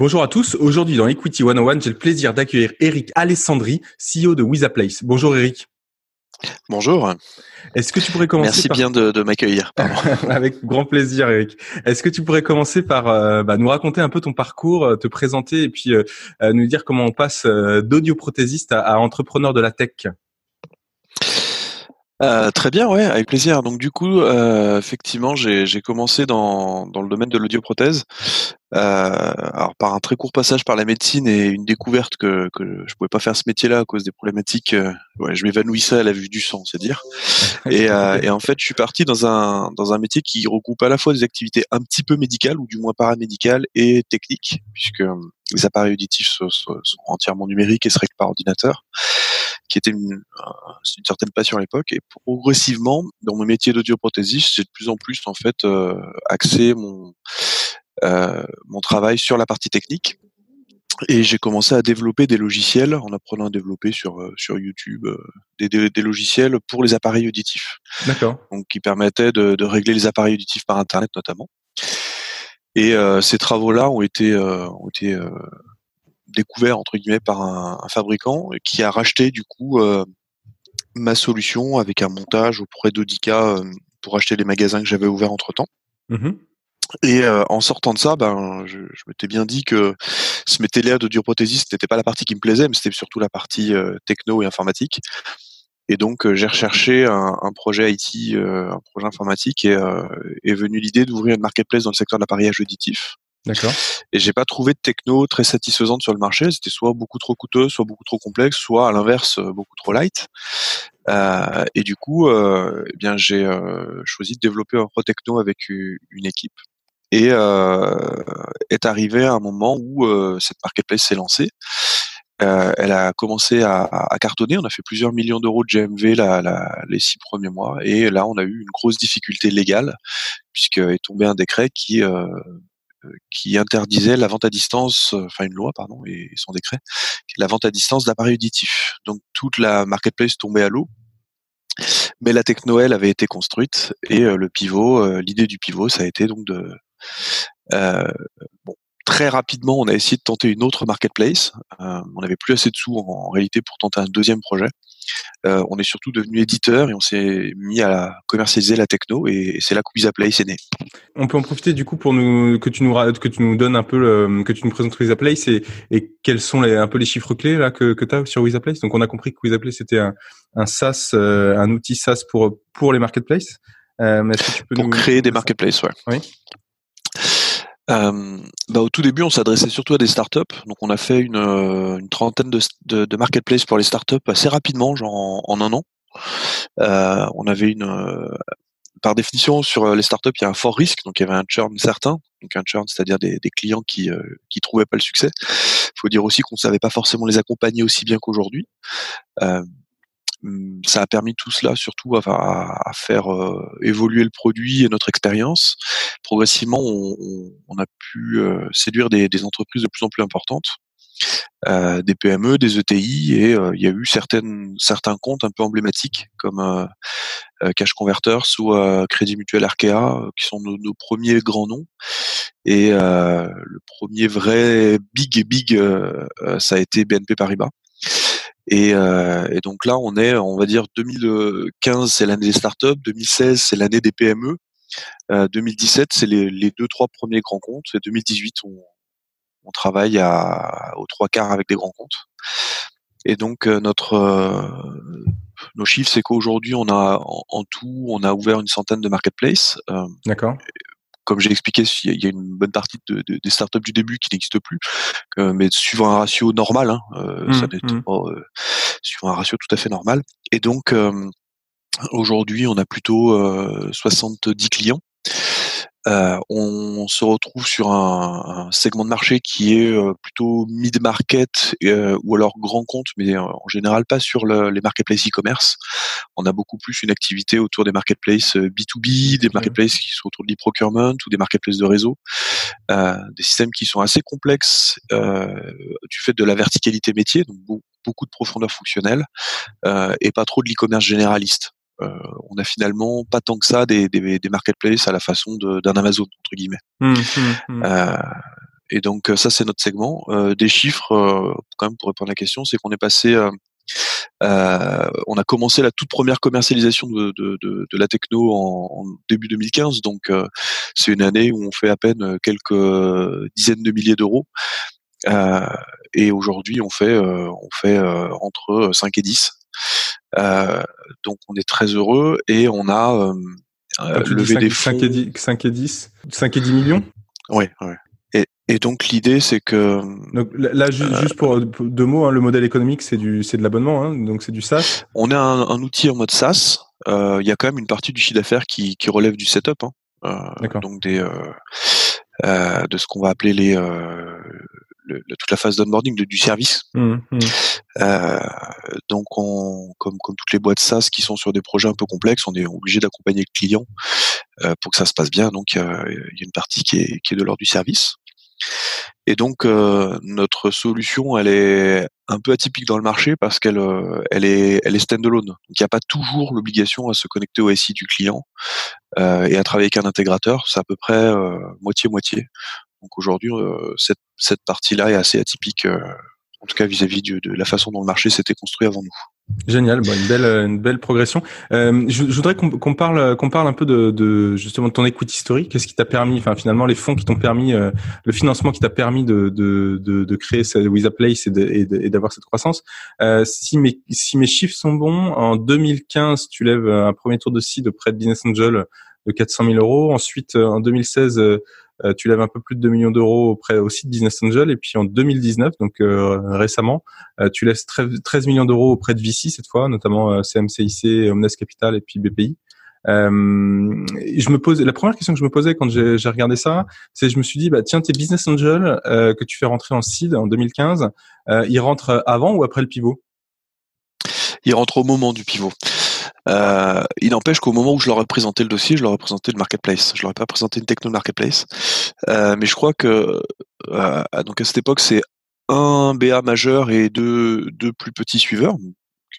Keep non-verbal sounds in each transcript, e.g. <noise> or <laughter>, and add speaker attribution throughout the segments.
Speaker 1: Bonjour à tous. Aujourd'hui, dans Equity 101, j'ai le plaisir d'accueillir Eric Alessandri, CEO de Wizaplace. Bonjour Eric.
Speaker 2: Bonjour.
Speaker 1: Est-ce que tu pourrais commencer
Speaker 2: Merci bien de, m'accueillir. <laughs>
Speaker 1: Avec grand plaisir, Eric. Est-ce que tu pourrais commencer par euh, bah, nous raconter un peu ton parcours, euh, te présenter et puis euh, nous dire comment on passe d'audioprothésiste à, à entrepreneur de la tech?
Speaker 2: Euh, très bien, ouais, avec plaisir. Donc du coup, euh, effectivement, j'ai commencé dans, dans le domaine de l'audioprothèse, alors par un très court passage par la médecine et une découverte que, que je pouvais pas faire ce métier-là à cause des problématiques. Euh, ouais, je m'évanouissais à la vue du sang, c'est dire. <laughs> Et, euh, et, en fait, je suis parti dans un dans un métier qui regroupe à la fois des activités un petit peu médicales ou du moins paramédicales et techniques, puisque les appareils auditifs sont, sont entièrement numériques et se règlent par ordinateur qui était une, une certaine passion à l'époque. Et progressivement, dans mon métier d'audioprothésiste, j'ai de plus en plus en fait euh, axé mon euh, mon travail sur la partie technique. Et j'ai commencé à développer des logiciels en apprenant à développer sur euh, sur YouTube euh, des, des, des, logiciels pour les appareils auditifs.
Speaker 1: D'accord.
Speaker 2: Donc qui permettaient de, de, régler les appareils auditifs par internet notamment. Et euh, ces travaux-là ont été ont été découvert entre guillemets par un, un, fabricant qui a racheté du coup euh, ma solution avec un montage auprès d'Audica euh, pour acheter les magasins que j'avais ouverts entre temps. Mmh et euh, en sortant de ça, ben, je, je m'étais bien dit que ce métier-là d'audioprothésiste n'était pas la partie qui me plaisait, mais c'était surtout la partie euh, techno et informatique. Et donc j'ai recherché un, un, projet IT, un projet informatique, et est venue l'idée d'ouvrir une marketplace dans le secteur de l'appareillage auditif.
Speaker 1: D'accord.
Speaker 2: Et j'ai pas trouvé de techno très satisfaisante sur le marché. C'était soit beaucoup trop coûteux, soit beaucoup trop complexe, soit à l'inverse euh, beaucoup trop light. Euh, et du coup, euh, eh bien j'ai euh, choisi de développer un pro techno avec une équipe. Et euh, est arrivé un moment où euh, cette marketplace s'est lancée. elle a commencé à, à, cartonner. On a fait plusieurs millions d'euros de GMV la, les six premiers mois. Et là, on a eu une grosse difficulté légale puisque est tombé un décret qui euh, qui interdisait la vente à distance, euh, enfin une loi pardon et son décret, la vente à distance d'appareils auditifs. Donc toute la marketplace tombait à l'eau. Mais la technoël avait été construite et euh, le pivot, l'idée du pivot, ça a été donc de bon, très rapidement, on a essayé de tenter une autre marketplace. Euh, on n'avait plus assez de sous en, en, réalité pour tenter un deuxième projet. Euh, on est surtout devenu éditeur et on s'est mis à commercialiser la techno et, c'est là que WizaPlace est né.
Speaker 1: On peut en profiter du coup pour nous que tu nous que tu nous donnes un peu le, que tu nous présentes WizaPlace et, et quels sont les, un peu les chiffres clés là que, que tu as sur WizaPlace. Donc on a compris que WizaPlace c'était un, un SaaS, euh, un outil SaaS pour pour les marketplaces.
Speaker 2: Euh, mais est-ce que tu peux pour nous... créer des marketplaces, ouais.
Speaker 1: Oui.
Speaker 2: Euh, bah, au tout début, on s'adressait surtout à des startups. Donc, on a fait une, euh, une trentaine de, de, de marketplaces pour les startups assez rapidement, genre en, un an. Euh, on avait une, euh, par définition, sur les startups, il y a un fort risque, donc il y avait un churn certain, donc un churn, c'est-à-dire des, des, clients qui euh, qui trouvaient pas le succès. Il faut dire aussi qu'on savait pas forcément les accompagner aussi bien qu'aujourd'hui. Euh, Hum, ça a permis tout cela surtout à, faire euh, évoluer le produit et notre expérience. Progressivement, on, on, a pu euh, séduire des, des, entreprises de plus en plus importantes, euh, des PME, des ETI, et euh, il y a eu certaines, certains comptes un peu emblématiques comme Cash Converters ou Crédit Mutuel Arkea, qui sont nos, nos, premiers grands noms. Et le premier vrai big big, ça a été BNP Paribas. Et, euh, et, donc là, on est, on va dire, 2015, c'est l'année des startups, 2016, c'est l'année des PME, euh, 2017, c'est les, les, deux, trois premiers grands comptes, et 2018, on, on travaille à, aux trois quarts avec des grands comptes. Et donc euh, notre, euh, Nos chiffres, c'est qu'aujourd'hui, on a en, tout, on a ouvert une centaine de marketplaces.
Speaker 1: D'accord
Speaker 2: comme j'ai expliqué, il y a une bonne partie de, de, des startups du début qui n'existent plus, mais suivant un ratio normal, hein, euh, ça mmh, n'est mmh. pas euh, suivant un ratio tout à fait normal. Et donc aujourd'hui, on a plutôt 70 clients euh, on se retrouve sur un, un, segment de marché qui est euh, plutôt mid-market euh, ou alors grand compte, mais en général pas sur le, les marketplaces e-commerce. On a beaucoup plus une activité autour des marketplaces B2B, des marketplaces qui sont autour de l'e-procurement ou des marketplaces de réseau, des systèmes qui sont assez complexes du fait de la verticalité métier, donc beaucoup de profondeur fonctionnelle et pas trop de l'e-commerce généraliste. Euh, on a finalement pas tant que ça des, des, des marketplaces à la façon d'un Amazon entre guillemets. Mmh, mmh, mmh. Euh, et donc ça c'est notre segment. Euh, des chiffres, quand même pour répondre à la question, c'est qu'on est passé euh, on a commencé la toute première commercialisation de, de, de, de la techno en, en, début 2015, donc euh, c'est une année où on fait à peine quelques dizaines de milliers d'euros. Euh, et aujourd'hui, on fait, on fait entre 5 et 10. Euh, donc on est très heureux et on a euh,
Speaker 1: euh, levé des fonds. 5 et, 10, 5 et 10 5 et 10 millions?
Speaker 2: Oui. Et, et, donc l'idée c'est que
Speaker 1: donc, là juste, pour, deux mots, hein, le modèle économique c'est du c'est de l'abonnement, hein, donc c'est du SaaS.
Speaker 2: On a un, un, outil en mode SaaS. Il y a quand même une partie du chiffre d'affaires qui, qui relève du setup, hein, donc des de ce qu'on va appeler les toute la phase d'onboarding du service. Mmh, mmh. Euh, donc, on, comme, comme toutes les boîtes SaaS qui sont sur des projets un peu complexes, on est obligé d'accompagner le client euh, pour que ça se passe bien. Donc, il y a une partie qui est, qui est de l'ordre du service. Et donc euh, notre solution, elle est un peu atypique dans le marché parce qu'elle euh, elle est elle est standalone. Donc il n'y a pas toujours l'obligation à se connecter au SI du client euh, et à travailler avec un intégrateur. C'est à peu près moitié moitié. Donc aujourd'hui, euh, cette, cette partie-là est assez atypique, euh, en tout cas vis-à-vis de, la façon dont le marché s'était construit avant nous.
Speaker 1: Génial, bon, une belle une belle progression. Euh, je, je, voudrais qu'on parle qu'on parle un peu de, de, justement de ton écoute historique. Qu'est-ce qui t'a permis, enfin finalement les fonds qui t'ont permis, euh, le financement qui t'a permis de, de, de, de créer With Place et d'avoir cette croissance. Euh, si mes si mes chiffres sont bons, en 2015 tu lèves un premier tour de seed auprès de Business Angel de 400 000 euros. Ensuite en 2016 euh, tu lèves un peu plus de 2 millions d'euros auprès aussi de Business Angel. Et puis en 2019, donc euh, récemment, euh, tu laisses 13 millions d'euros auprès de VC cette fois, notamment CMCIC, Omnes Capital et puis BPI. Euh, je me pose la première question que je me posais quand j'ai regardé ça, c'est je me suis dit bah tiens tes business angels euh, que tu fais rentrer en seed en 2015, euh, ils rentrent avant ou après le pivot?
Speaker 2: Ils rentrent au moment du pivot. Euh, il n'empêche qu'au moment où je leur ai présenté le dossier, je leur ai présenté le marketplace. Je leur ai pas présenté une techno marketplace. Euh, mais je crois que euh, donc à cette époque, c'est un BA majeur et deux, deux plus petits suiveurs,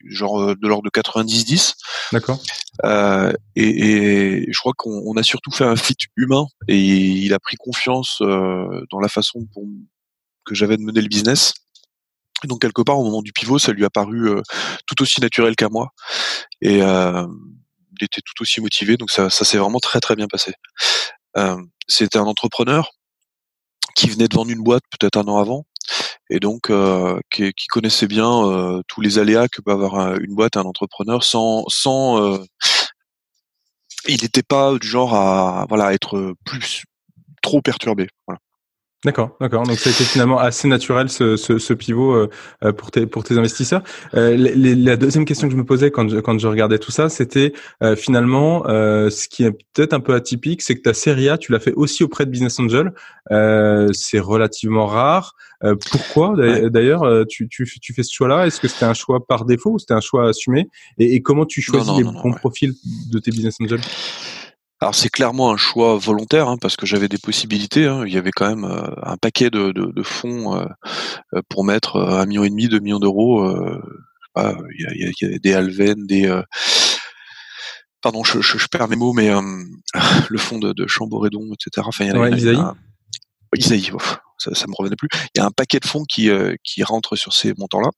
Speaker 2: genre de l'ordre de 90-10.
Speaker 1: D'accord.
Speaker 2: Euh, et, et, je crois qu'on a surtout fait un fit humain et il a pris confiance euh, dans la façon pour, que j'avais de mener le business. Donc quelque part au moment du pivot, ça lui a paru euh, tout aussi naturel qu'à moi. Et euh, il était tout aussi motivé, donc ça, ça s'est vraiment très très bien passé. Euh, C'était un entrepreneur qui venait de vendre une boîte peut-être un an avant, et donc euh, qui, qui, connaissait bien euh, tous les aléas que peut avoir une boîte, un entrepreneur, sans, sans il n'était pas du genre à voilà être plus trop perturbé. Voilà.
Speaker 1: D'accord, d'accord. Donc ça a été finalement assez naturel ce, ce, ce pivot euh, euh pour tes pour tes investisseurs. Euh, la deuxième question que je me posais quand je, quand je regardais tout ça, c'était euh, finalement euh, ce qui est peut-être un peu atypique, c'est que ta série A, tu l'as fait aussi auprès de Business Angel. Euh, c'est relativement rare. pourquoi d'ailleurs tu, tu, tu fais ce choix-là? Est-ce que c'était un choix par défaut ou c'était un choix assumé? Et, et, comment tu choisis les bons profils de tes Business Angels
Speaker 2: alors c'est clairement un choix volontaire hein, parce que j'avais des possibilités. Hein. Il y avait quand même euh, un paquet de, de, de fonds euh, euh pour mettre un million et demi, deux millions d'euros. il, y a, il, y a, des Alven, des pardon, je, je, je, perds mes mots, mais <laughs> le fonds de, de Chamboredon, etc.
Speaker 1: Enfin, il y a, ouais, Isaïe.
Speaker 2: Isaïe, ça, ça me revenait plus. Il y a un paquet de fonds qui qui rentrent sur ces montants-là.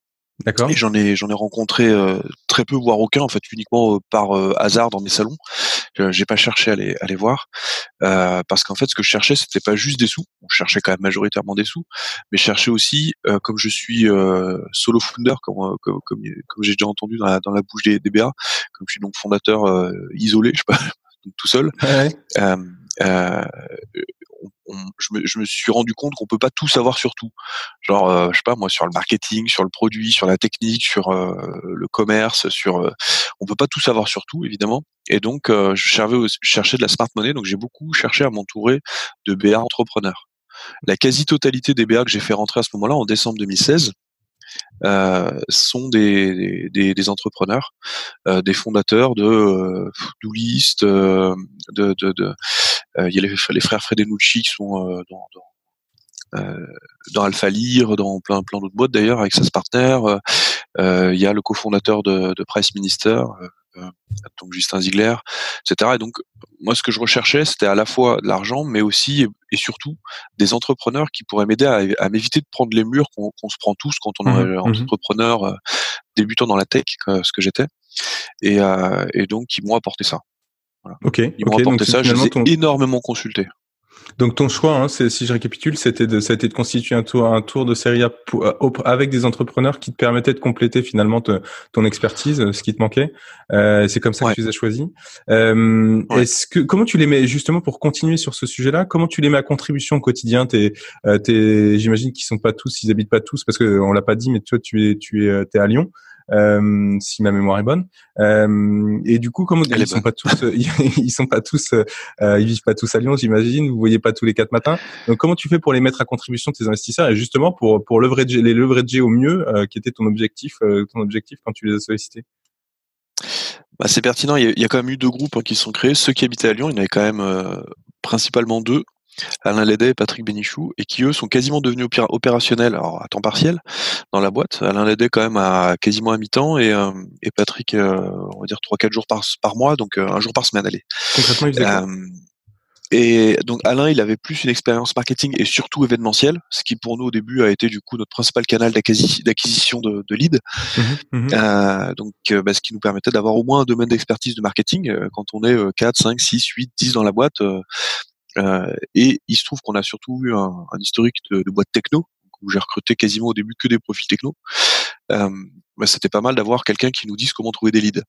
Speaker 1: D'accord.
Speaker 2: Et j'en ai j'en ai rencontré euh, très peu, voire aucun, en fait, uniquement euh, par euh, hasard dans mes salons. J'ai pas cherché à les, à les voir parce qu'en fait, ce que je cherchais, c'était pas juste des sous. Je cherchais quand même majoritairement des sous, mais je cherchais aussi, comme je suis solo founder, comme comme, comme, j'ai déjà entendu dans la, dans la bouche des, des BA, comme je suis donc fondateur isolé, je sais pas, <laughs> tout seul. Ouais. Euh, je, me, je, me, suis rendu compte qu'on peut pas tout savoir sur tout. Genre, euh, je sais pas moi, sur le marketing, sur le produit, sur la technique, sur euh, le commerce, sur, euh, on peut pas tout savoir sur tout évidemment. Et donc, je cherchais, je cherchais de la smart money, donc j'ai beaucoup cherché à m'entourer de BA entrepreneurs. La quasi-totalité des BA que j'ai fait rentrer à ce moment-là, en décembre 2016, euh, sont des, des, des entrepreneurs, euh, des fondateurs de euh, Doolist, de, de, de il y a les, les frères Fredenucci qui sont dans, dans euh, dans Alpha Lire, dans plein plein d'autres boîtes d'ailleurs avec SAS Partner. Euh, il y a le cofondateur de, de Price Minister, euh, donc Justin Ziegler, etc. Et donc moi, ce que je recherchais, c'était à la fois de l'argent, mais aussi et surtout des entrepreneurs qui pourraient m'aider à, m'éviter de prendre les murs qu'on se prend tous quand on est mmh mmh entrepreneur euh, débutant dans la tech, ce que j'étais, et, euh, et, donc qui m'ont apporté ça.
Speaker 1: Voilà. Ok.
Speaker 2: Ils m'ont apporté ça. Je les ai énormément consultés.
Speaker 1: Donc ton choix, hein, si je récapitule, c'était de, ça a été de constituer un tour, un tour de série A euh, avec des entrepreneurs qui te permettaient de compléter finalement ton expertise, ce qui te manquait. Euh, c'est comme ça que tu les as choisis. Euh, Est-ce que comment tu les mets justement pour continuer sur ce sujet-là Comment tu les mets à contribution au quotidien T'es, euh, j'imagine qu'ils sont pas tous, ils habitent pas tous parce que on l'a pas dit, mais toi tu es, tu es, euh, es à Lyon. Euh, si ma mémoire est bonne. Euh, et du coup, comment <laughs> ils sont pas tous, ils sont pas tous, euh, ils vivent pas tous à Lyon, j'imagine. Vous voyez pas tous les quatre matins. Donc, comment tu fais pour les mettre à contribution tes investisseurs et justement pour pour leverager, les leverager au mieux, qui était ton objectif, ton objectif quand tu les as sollicités?
Speaker 2: Bah, c'est pertinent. Il y, a, quand même eu deux groupes hein, qui sont créés. Ceux qui habitaient à Lyon, il y en avait quand même principalement deux. Alain Lédet et Patrick Bénichou, et qui eux sont quasiment devenus opérationnels, alors à temps partiel, dans la boîte. Alain Lédet quand même à quasiment à mi-temps et, euh, et Patrick, euh, on va dire trois quatre jours par, par mois, donc euh, un jour par semaine, allez.
Speaker 1: Concrètement, il faisait quoi?
Speaker 2: Et donc Alain, il avait plus une expérience marketing et surtout événementielle, ce qui pour nous au début a été du coup notre principal canal d'acquisition de, de leads. Mmh mmh euh, donc bah, ce qui nous permettait d'avoir au moins un domaine d'expertise de marketing quand on est 4, 5, 6, 8, 10 dans la boîte. Euh, et il se trouve qu'on a surtout eu un, un historique de, de boîte techno où j'ai recruté quasiment au début que des profils techno. Euh, bah, c'était pas mal d'avoir quelqu'un qui nous dise comment trouver des leads.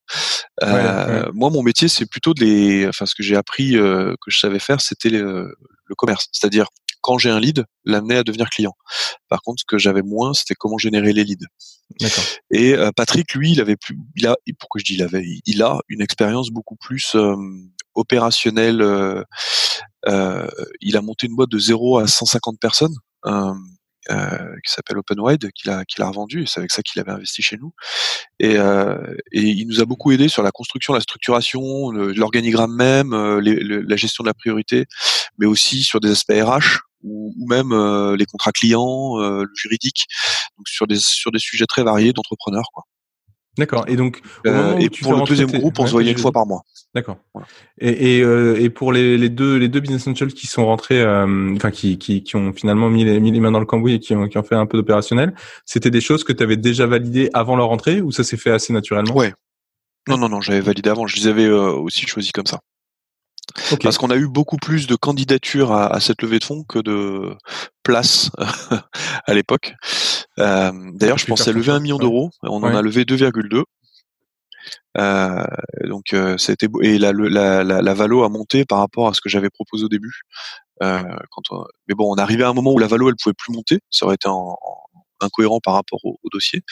Speaker 2: Euh, Moi, mon métier, c'est plutôt de les, enfin, ce que j'ai appris euh, que je savais faire, c'était le, le commerce, c'est-à-dire quand j'ai un lead, l'amener à devenir client. Par contre, ce que j'avais moins, c'était comment générer les leads. Et Patrick, lui, il avait plus, il a, pourquoi je dis il avait, il a une expérience beaucoup plus opérationnelle. Euh, euh, il a monté une boîte de 0 à 150 personnes. Euh, qui s'appelle OpenWide, qu'il a, qu'il a revendu, c'est avec ça qu'il avait investi chez nous. Et, et, il nous a beaucoup aidé sur la construction, la structuration, l'organigramme même, la gestion de la priorité, mais aussi sur des aspects RH, ou, même les contrats clients, le juridique, donc sur des sur des sujets très variés d'entrepreneurs quoi.
Speaker 1: D'accord. Et donc,
Speaker 2: euh, et pour le deuxième groupe, on se voyait une fois par mois.
Speaker 1: D'accord. Et, et, euh, et, pour les, les, deux les deux business angels qui sont rentrés, euh, enfin qui, qui, qui ont finalement mis les, mis les mains dans le cambouis et qui ont, qui ont fait un peu d'opérationnel, c'était des choses que tu avais déjà validées avant leur entrée ou ça s'est fait assez naturellement?
Speaker 2: Ouais. Non non non, j'avais validé avant. Je les avais aussi choisis comme ça. Parce qu'on a eu beaucoup plus de candidatures à, cette levée de fonds que de places <laughs> à l'époque. Euh, D'ailleurs, je pensais lever un million d'euros. On en a levé 2,2. Euh, donc euh, ça a été et la, la, la, la, valo a monté par rapport à ce que j'avais proposé au début. Euh, quand mais bon, on arrivait à un moment où la valo elle pouvait plus monter, ça aurait été incohérent par rapport au, au dossier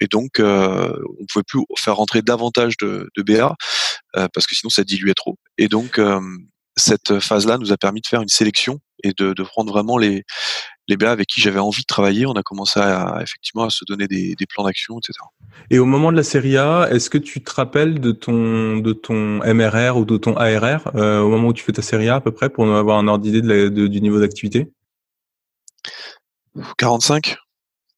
Speaker 2: et donc euh, on pouvait plus faire rentrer davantage de, de BA euh, parce que sinon ça diluait trop. Et donc euh, cette phase-là nous a permis de faire une sélection et de, de prendre vraiment les les avec qui j'avais envie de travailler. On a commencé à, effectivement à se donner des, des plans d'action, etc.
Speaker 1: Et au moment de la série A, est-ce que tu te rappelles de ton de ton MRR ou de ton ARR euh, au moment où tu fais ta série A à peu près pour avoir un ordre d'idée de du niveau d'activité?
Speaker 2: 45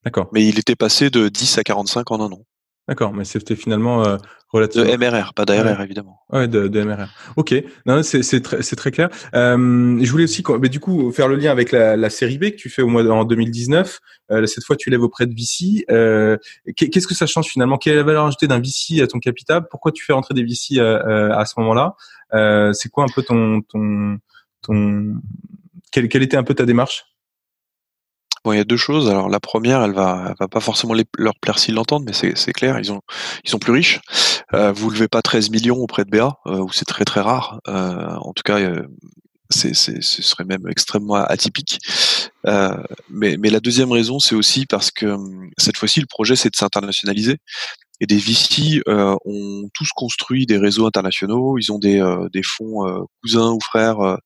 Speaker 1: D'accord.
Speaker 2: Mais il était passé de 10 à 45 en un an.
Speaker 1: D'accord, mais c'était finalement euh, relativement.
Speaker 2: De MRR, pas d'ARR évidemment.
Speaker 1: Ouais, de, de, MRR. Ok, non, c'est c'est très c'est très clair. Euh, je voulais aussi, mais du coup, faire le lien avec la, la série B que tu fais au mois en 2019. Euh, cette fois, tu lèves auprès de VC. Euh, Qu'est-ce que ça change finalement? Quelle est la valeur ajoutée d'un VC à ton capital? Pourquoi tu fais rentrer des VC euh, à, à ce moment-là? Euh, C'est quoi un peu ton ton ton quelle, quelle était un peu ta démarche?
Speaker 2: Il y a deux choses. Alors la première, elle va, va pas forcément leur plaire s'ils l'entendent, mais c'est clair, ils ont, ils sont plus riches. Euh, vous levez pas 13 millions auprès de BA, euh, où c'est très très rare. Euh, en tout cas, euh, c'est, ce serait même extrêmement atypique. Euh, mais, la deuxième raison, c'est aussi parce que hum, cette fois-ci, le projet, c'est de s'internationaliser. Et des VC euh, ont tous construit des réseaux internationaux. Ils ont des, fonds cousins ou frères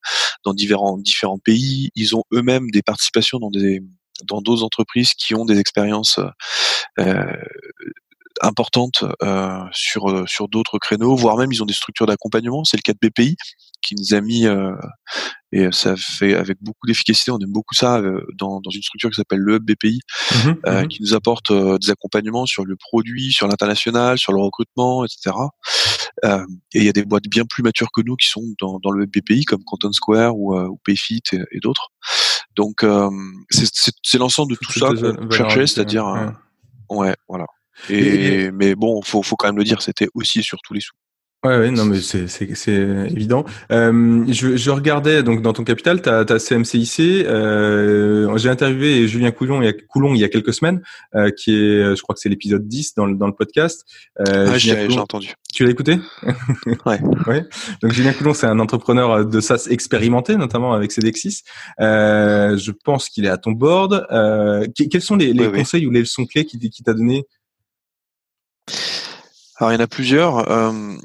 Speaker 2: dans différents pays. Ils ont eux-mêmes des participations dans des dans d'autres entreprises qui ont des expériences euh, importantes euh, sur sur d'autres créneaux, voire même ils ont des structures d'accompagnement. C'est le cas de BPI qui nous a mis euh, et ça fait avec beaucoup d'efficacité. On aime beaucoup ça euh, dans, dans une structure qui s'appelle le Hub BPI, mmh euh, mmh qui nous apporte euh, des accompagnements sur le produit, sur l'international, sur le recrutement, etc. Euh, et il y a des boîtes bien plus matures que nous qui sont dans, dans le Hub BPI comme Canton Square ou, ou Payfit et, et d'autres. Donc c'est l'ensemble de tout ça qu'on cherchait, c'est-à-dire ouais. voilà. Et, et, mais bon, faut faut quand même le dire, c'était aussi et surtout les sous.
Speaker 1: Ouais, ouais, non, mais c'est, c'est, c'est évident. Euh, je, je regardais donc dans ton capital, tu as, CMCIC. Euh, j'ai interviewé Julien Coulon il y a, Coulon il y a quelques semaines, euh, qui est, je crois que c'est l'épisode 10 dans le, dans le podcast.
Speaker 2: Euh, ah, j'ai, j'ai entendu.
Speaker 1: Tu l'as écouté? <laughs>
Speaker 2: Ouais.
Speaker 1: ouais. Donc Julien Coulon, c'est un entrepreneur de SaaS expérimenté, notamment avec Cedexis. Euh, je pense qu'il est à ton board. Euh, quels sont les, les conseils ou les leçons clés qu'il qui t'a donné
Speaker 2: alors il y en a plusieurs. Euh,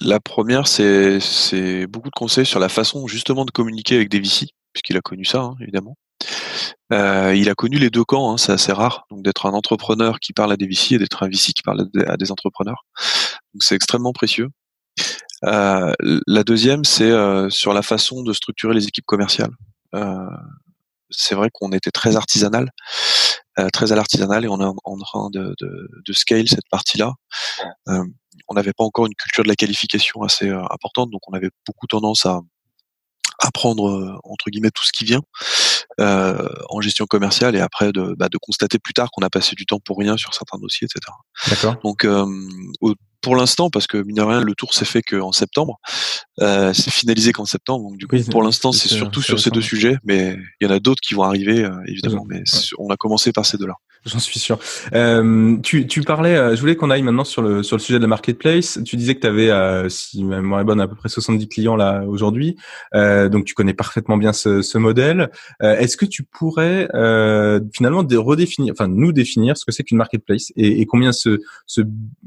Speaker 2: la première, c'est, beaucoup de conseils sur la façon justement de communiquer avec des VC, puisqu'il a connu ça, hein, évidemment. Euh, il a connu les deux camps, hein, c'est assez rare, donc d'être un entrepreneur qui parle à des VC et d'être un VC qui parle à des, entrepreneurs. Donc c'est extrêmement précieux. Euh, la deuxième, c'est euh, sur la façon de structurer les équipes commerciales. Euh, c'est vrai qu'on était très artisanal très à l'artisanal et on est en, train de, de, de, scale cette partie-là. Euh, on n'avait pas encore une culture de la qualification assez euh, importante, donc on avait beaucoup tendance à, à prendre entre guillemets tout ce qui vient euh, en gestion commerciale et après de, bah, de constater plus tard qu'on a passé du temps pour rien sur certains dossiers, etc.
Speaker 1: D'accord.
Speaker 2: Donc euh, au, pour l'instant, parce que mine de rien, le tour s'est fait qu'en septembre, euh, c'est finalisé qu'en septembre. Donc du coup, pour l'instant, c'est surtout sur ces deux sujets, mais il y en a d'autres qui vont arriver, euh, évidemment. Mais on a commencé par ces deux-là.
Speaker 1: J'en suis sûr. Euh, tu, tu parlais, euh, je voulais qu'on aille maintenant sur le sur le sujet de la marketplace. Tu disais que tu avais, euh, si ma mémoire est bonne, à peu près 70 clients là aujourd'hui. Euh, donc tu connais parfaitement bien ce, ce modèle. Euh, est-ce que tu pourrais euh, finalement redéfinir, enfin nous définir ce que c'est qu'une marketplace et, et, combien ce, ce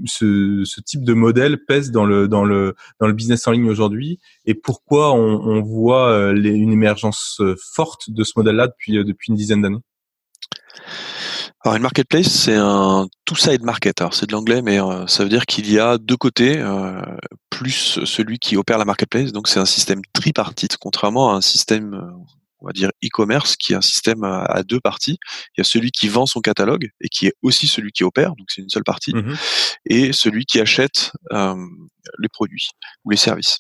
Speaker 1: ce, ce type de modèle pèse dans le dans le dans le business en ligne aujourd'hui et pourquoi on, voit les, une émergence forte de ce modèle-là depuis depuis une dizaine d'années?
Speaker 2: Alors une marketplace, c'est un two-side market. Alors c'est de l'anglais, mais euh, ça veut dire qu'il y a deux côtés, euh, plus celui qui opère la marketplace. Donc c'est un système tripartite, contrairement à un système, euh, on va dire e-commerce, qui est un système à, deux parties. Il y a celui qui vend son catalogue et qui est aussi celui qui opère, donc c'est une seule partie, mmh et celui qui achète les produits ou les services.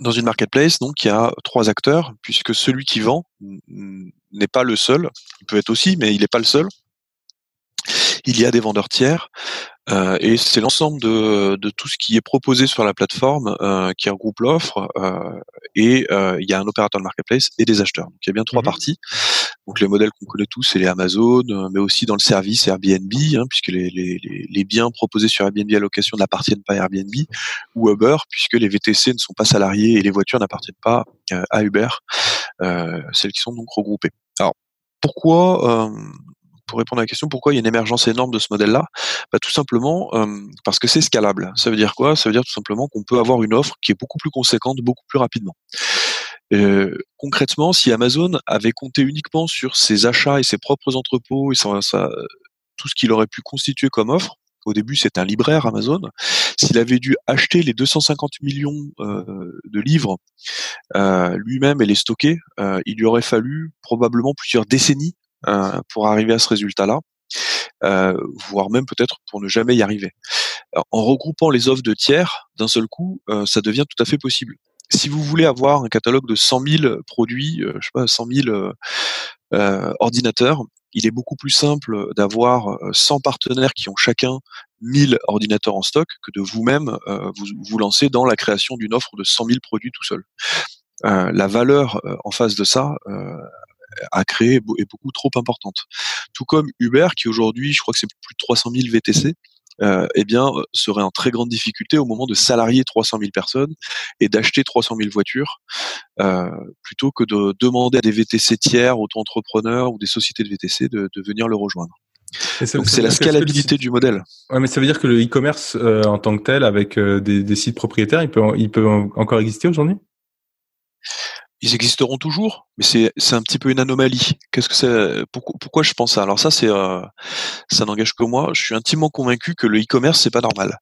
Speaker 2: Dans une marketplace, donc, il y a trois acteurs, puisque celui qui vend n'est pas le seul. Il peut être aussi, mais il n'est pas le seul il y a des vendeurs tiers, euh, et c'est l'ensemble de, de, tout ce qui est proposé sur la plateforme euh, qui regroupe l'offre, euh, et euh, il y a un opérateur de marketplace et des acheteurs. Donc il y a bien trois mmh parties. Donc les modèles qu'on connaît tous, c'est les Amazon, mais aussi dans le service Airbnb, hein, puisque les, les, les, biens proposés sur Airbnb à location n'appartiennent pas à Airbnb, ou Uber, puisque les VTC ne sont pas salariés et les voitures n'appartiennent pas à Uber, celles qui sont donc regroupées. Alors pourquoi pour répondre à la question pourquoi il y a une émergence énorme de ce modèle-là, bah, tout simplement euh, parce que c'est scalable. Ça veut dire quoi? Ça veut dire tout simplement qu'on peut avoir une offre qui est beaucoup plus conséquente, beaucoup plus rapidement. Euh, concrètement, si Amazon avait compté uniquement sur ses achats et ses propres entrepôts et ça, ça, tout ce qu'il aurait pu constituer comme offre, au début c'est un libraire Amazon, s'il avait dû acheter les 250 millions euh, de livres euh, lui-même et les stocker, euh, il lui aurait fallu probablement plusieurs décennies pour arriver à ce résultat-là. voire même peut-être pour ne jamais y arriver. en regroupant les offres de tiers d'un seul coup, ça devient tout à fait possible. Si vous voulez avoir un catalogue de 100 000 produits, je sais pas, 100 000 ordinateurs, il est beaucoup plus simple d'avoir 100 partenaires qui ont chacun 1000 ordinateurs en stock que de vous-même vous, vous lancer dans la création d'une offre de 100 000 produits tout seul. la valeur en face de ça à créer est beaucoup trop importante. Tout comme Uber, qui aujourd'hui, je crois que c'est plus de 300 000 VTC, euh, eh bien, serait en très grande difficulté au moment de salarier 300 000 personnes et d'acheter 300 000 voitures, euh, plutôt que de demander à des VTC tiers, auto-entrepreneurs ou des sociétés de VTC de, de venir le rejoindre. Donc c'est la scalabilité du modèle.
Speaker 1: Ouais, mais ça veut dire que le e-commerce euh, en tant que tel, avec euh, des, des, sites propriétaires, il peut, il peut encore exister aujourd'hui?
Speaker 2: Ils existeront toujours, mais c'est un petit peu une anomalie. Qu'est-ce que c'est pourquoi, je pense ça? Alors ça c'est euh, ça n'engage que moi. Je suis intimement convaincu que le e-commerce c'est pas normal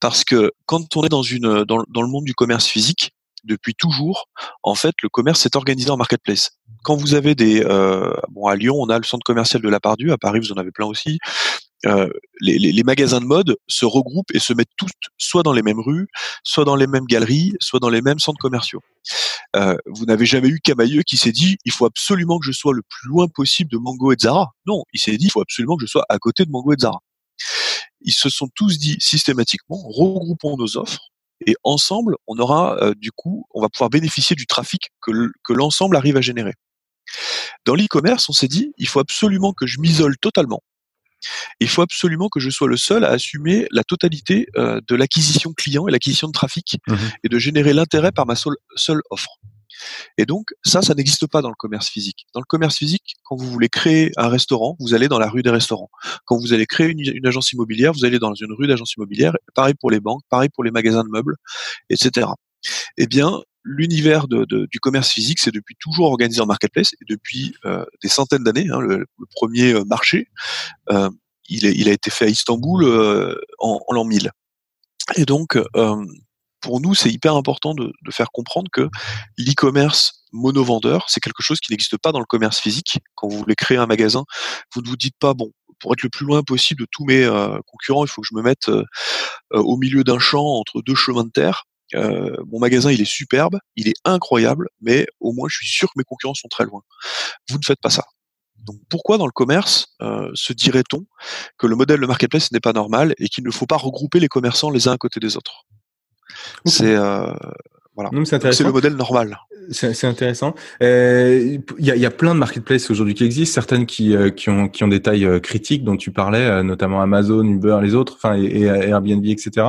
Speaker 2: parce que quand on est dans le monde du commerce physique depuis toujours, en fait le commerce est organisé en marketplace. Quand vous avez des euh, bon à Lyon on a le centre commercial de la Pardue, à Paris vous en avez plein aussi. Euh, les, magasins de mode se regroupent et se mettent tous soit dans les mêmes rues, soit dans les mêmes galeries, soit dans les mêmes centres commerciaux. Euh, vous n'avez jamais eu Camailleux qui s'est dit il faut absolument que je sois le plus loin possible de Mango et Zara. Non, il s'est dit il faut absolument que je sois à côté de Mango et Zara. Ils se sont tous dit systématiquement regroupons nos offres et ensemble on aura euh, du coup on va pouvoir bénéficier du trafic que l'ensemble arrive à générer. Dans l'e-commerce, on s'est dit il faut absolument que je m'isole totalement il faut absolument que je sois le seul à assumer la totalité euh, de l'acquisition client et l'acquisition de trafic mmh et de générer l'intérêt par ma seule, seule offre. Et donc ça, ça n'existe pas dans le commerce physique. Dans le commerce physique, quand vous voulez créer un restaurant, vous allez dans la rue des restaurants. Quand vous allez créer une, agence immobilière, vous allez dans une rue d'agence immobilière. Pareil pour les banques, pareil pour les magasins de meubles, etc. Eh bien, l'univers de, du commerce physique, c'est depuis toujours organisé en marketplace et depuis euh, des centaines d'années. Hein, le, premier euh, marché, euh, il, il, a été fait à Istanbul en, en l'an 1000. Et donc, pour nous, c'est hyper important de, de, faire comprendre que l'e-commerce mono-vendeur, c'est quelque chose qui n'existe pas dans le commerce physique. Quand vous voulez créer un magasin, vous ne vous dites pas, bon, pour être le plus loin possible de tous mes concurrents, il faut que je me mette au milieu d'un champ entre deux chemins de terre. Euh, mon magasin, il est superbe, il est incroyable, mais au moins, je suis sûr que mes concurrents sont très loin. Vous ne faites pas ça. Donc pourquoi dans le commerce euh, se dirait-on que le modèle de marketplace n'est pas normal et qu'il ne faut pas regrouper les commerçants les uns à côté des autres? C'est euh, voilà. C'est le modèle normal.
Speaker 1: C'est intéressant. Il euh, y, a, y, a, plein de marketplaces aujourd'hui qui existent, certaines qui, euh, qui, ont, qui ont des tailles euh, critiques dont tu parlais, notamment Amazon, Uber, les autres, enfin et, Airbnb, etc.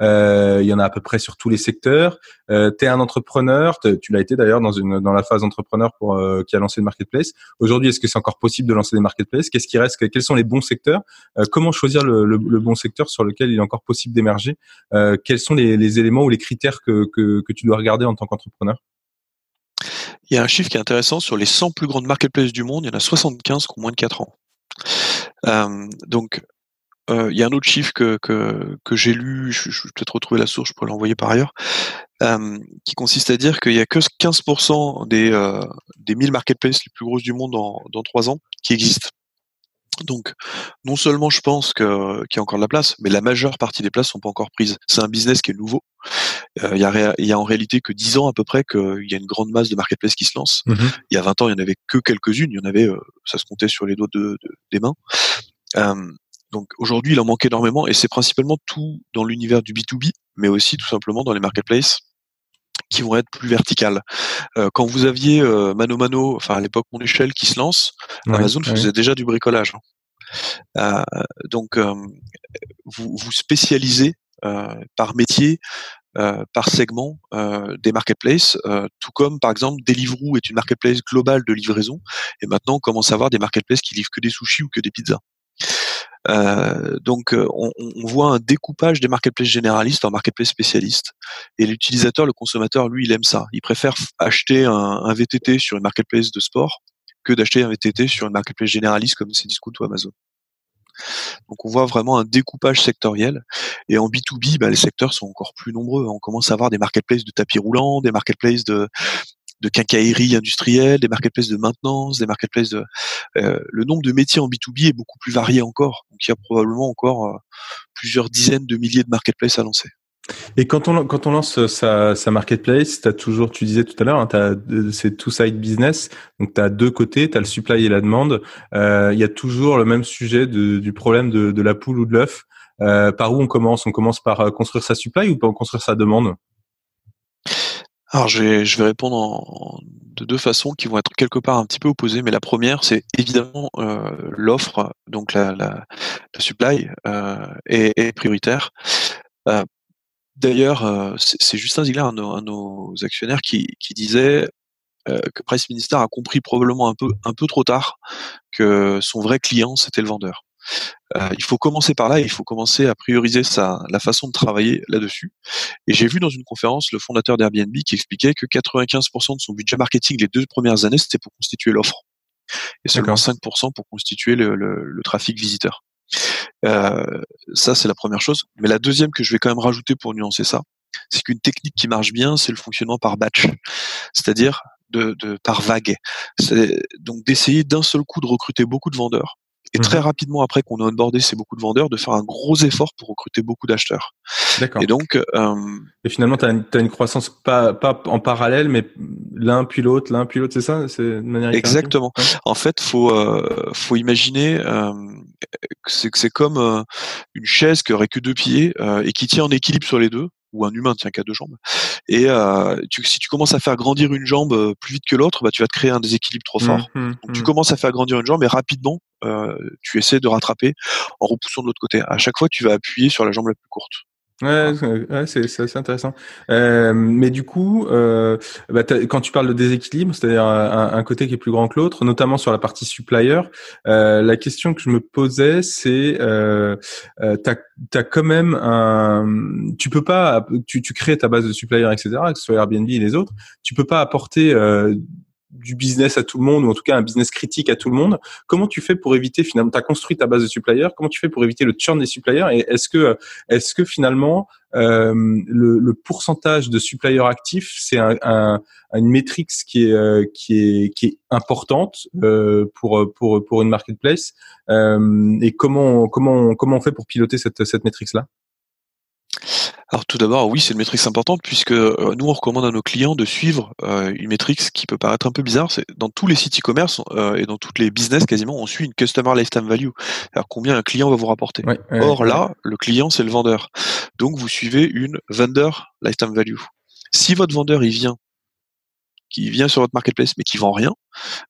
Speaker 1: Il y en a à peu près sur tous les secteurs. Euh, tu es un entrepreneur, tu l'as été d'ailleurs dans la phase entrepreneur pour qui a lancé le marketplace. Aujourd'hui, est-ce que c'est encore possible de lancer des marketplaces? Qu'est-ce qui reste? Quels sont les bons secteurs? Comment choisir le, bon secteur sur lequel il est encore possible d'émerger? Quels sont les, éléments ou les critères que, tu dois regarder en tant qu'entrepreneur?
Speaker 2: Il y a un chiffre qui est intéressant, sur les 100 plus grandes marketplaces du monde, il y en a 75 qui ont moins de 4 ans. Euh, donc, euh, il y a un autre chiffre que, j'ai lu, je, je vais peut-être retrouver la source, je pourrais l'envoyer par ailleurs, euh, qui consiste à dire qu'il y a que 15% des, euh, des 1000 marketplaces les plus grosses du monde dans, dans 3 ans qui existent. Donc, non seulement je pense qu'il y a encore de la place, mais la majeure partie des places sont pas encore prises. C'est un business qui est nouveau. Euh, il y, a, en réalité que 10 ans à peu près qu'il y a une grande masse de marketplaces qui se lancent. Mmh il y a 20 ans, il y en avait que quelques-unes. Il y en avait, euh, ça se comptait sur les doigts de, des mains. Euh, donc aujourd'hui, il en manque énormément et c'est principalement tout dans l'univers du B2B, mais aussi tout simplement dans les marketplaces qui vont être plus verticales. quand vous aviez Mano Mano, enfin à l'époque mon échelle qui se lance, Amazon faisait déjà du bricolage. Hein. donc vous vous spécialisez par métier, par segment des marketplaces, tout comme par exemple Deliveroo est une marketplace globale de livraison, et maintenant on commence à avoir des marketplaces qui livrent que des sushis ou que des pizzas. Euh, donc on, on, voit un découpage des marketplaces généralistes en marketplaces spécialistes. Et l'utilisateur, le consommateur, lui, il aime ça. Il préfère acheter un, un VTT sur une marketplace de sport que d'acheter un VTT sur une marketplace généraliste comme Cdiscount ou Amazon. Donc on voit vraiment un découpage sectoriel. Et en B2B, bah, les secteurs sont encore plus nombreux. On commence à avoir des marketplaces de tapis roulants, des marketplaces de, de quincaillerie industrielle, des marketplaces de maintenance, des marketplaces de le nombre de métiers en B2B est beaucoup plus varié encore. Donc il y a probablement encore plusieurs dizaines de milliers de marketplaces à lancer.
Speaker 1: Et quand on quand on lance sa, sa marketplace, as toujours, tu disais tout à l'heure, hein, c'est two side business, donc tu as deux côtés, tu as le supply et la demande. Euh, il y a toujours le même sujet de, du problème de, de, la poule ou de l'œuf. Euh, par où on commence? On commence par euh, construire sa supply ou par construire sa demande?
Speaker 2: Alors je vais, je vais répondre en, de deux façons qui vont être quelque part un petit peu opposées, mais la première c'est évidemment euh, l'offre, donc la, la, la supply euh, est, est, prioritaire. Euh, D'ailleurs, euh, c'est Justin Ziegler, un, de nos actionnaires, qui, disait euh, que Price Minister a compris probablement un peu, un peu trop tard que son vrai client, c'était le vendeur. Euh, il faut commencer par là, il faut commencer à prioriser sa, la façon de travailler là-dessus. Et j'ai vu dans une conférence le fondateur d'Airbnb qui expliquait que 95% de son budget marketing les deux premières années, c'était pour constituer l'offre. Et seulement 5% pour constituer le, le trafic visiteur. Euh, ça, c'est la première chose. Mais la deuxième que je vais quand même rajouter pour nuancer ça, c'est qu'une technique qui marche bien, c'est le fonctionnement par batch, c'est-à-dire de, de, par vague. Donc d'essayer d'un seul coup de recruter beaucoup de vendeurs et très mmh rapidement après qu'on a onboardé ces beaucoup de vendeurs, de faire un gros effort pour recruter beaucoup d'acheteurs. D'accord. Et donc,
Speaker 1: euh, et finalement, tu as, as, une croissance pas, pas en parallèle, mais l'un puis l'autre, l'un puis l'autre, c'est ça, c'est de
Speaker 2: manière exactement. En fait, faut euh, faut imaginer euh, que c'est que c'est comme euh, une chaise qui aurait que deux pieds euh, et qui tient en équilibre sur les deux ou un humain tient qu'à deux jambes. Et euh, tu, si tu commences à faire grandir une jambe euh, plus vite que l'autre, bah, tu vas te créer un déséquilibre trop fort. Mmh, mmh, Donc tu mmh. commences à faire grandir une jambe et rapidement, tu essaies de rattraper en repoussant de l'autre côté. À chaque fois, tu vas appuyer sur la jambe la plus courte.
Speaker 1: Ouais, ouais c'est intéressant. Euh, mais du coup, euh, bah, quand tu parles de déséquilibre, c'est-à-dire un, un, côté qui est plus grand que l'autre, notamment sur la partie supplier, euh, la question que je me posais, c'est, euh, euh, t'as as quand même un, tu peux pas, tu, tu crées ta base de suppliers, etc., que ce soit Airbnb et les autres, tu peux pas apporter euh, du business à tout le monde ou en tout cas un business critique à tout le monde. Comment tu fais pour éviter finalement, tu as construit ta base de suppliers, comment tu fais pour éviter le churn des suppliers et est-ce que est-ce que finalement euh, le, le, pourcentage de suppliers actifs c'est un, un, une métrique qui est euh, qui est qui est importante euh, pour pour pour une marketplace euh, et comment comment comment on fait pour piloter cette cette métrique là
Speaker 2: alors tout d'abord, oui, c'est une métrique importante puisque euh, nous on recommande à nos clients de suivre euh, une métrique qui peut paraître un peu bizarre. C'est dans tous les sites e-commerce euh, et dans toutes les business quasiment, on suit une customer lifetime value. Alors combien un client va vous rapporter? Or là, le client c'est le vendeur. Donc vous suivez une vendor lifetime value. Si votre vendeur il vient qui vient sur votre marketplace mais qui vend rien,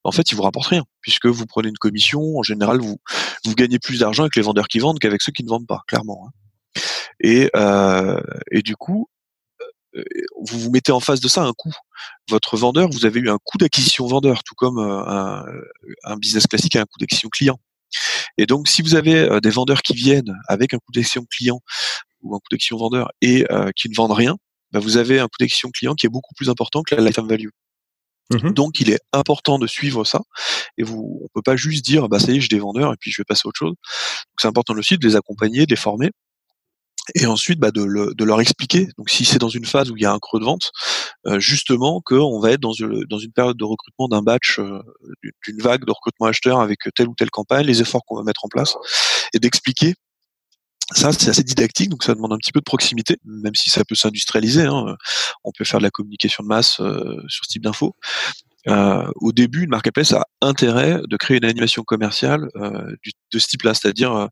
Speaker 2: en fait, il vous rapporte rien puisque vous prenez une commission. En général, vous vous gagnez plus d'argent avec les vendeurs qui vendent qu'avec ceux qui ne vendent pas, clairement. Hein. Et, euh, et du coup, euh, vous vous mettez en face de ça un coût. Votre vendeur, vous avez eu un coût d'acquisition vendeur, tout comme euh, un, un business classique a un coût d'acquisition client. Et donc, si vous avez des vendeurs qui viennent avec un coût d'acquisition client ou un coût d'acquisition vendeur et qui ne vendent rien, bah vous avez un coût d'acquisition client qui est beaucoup plus important que la lifetime value. Mmh donc, il est important de suivre ça. Et vous, on peut pas juste dire, bah ça y est, j'ai des vendeurs et puis je vais passer à autre chose. Donc, c'est important aussi de les accompagner, de les former et ensuite bah, de, le, de, leur expliquer. Donc si c'est dans une phase où il y a un creux de vente, euh, justement qu'on va être dans une, période de recrutement d'un batch, euh, d'une vague de recrutement acheteur avec telle ou telle campagne, les efforts qu'on va mettre en place, et d'expliquer. Ça, c'est assez didactique, donc ça demande un petit peu de proximité, même si ça peut s'industrialiser. Hein. On peut faire de la communication de masse euh, sur ce type d'infos. Euh, au début, une marketplace a intérêt de créer une animation commerciale euh, de ce type-là, c'est-à-dire, euh,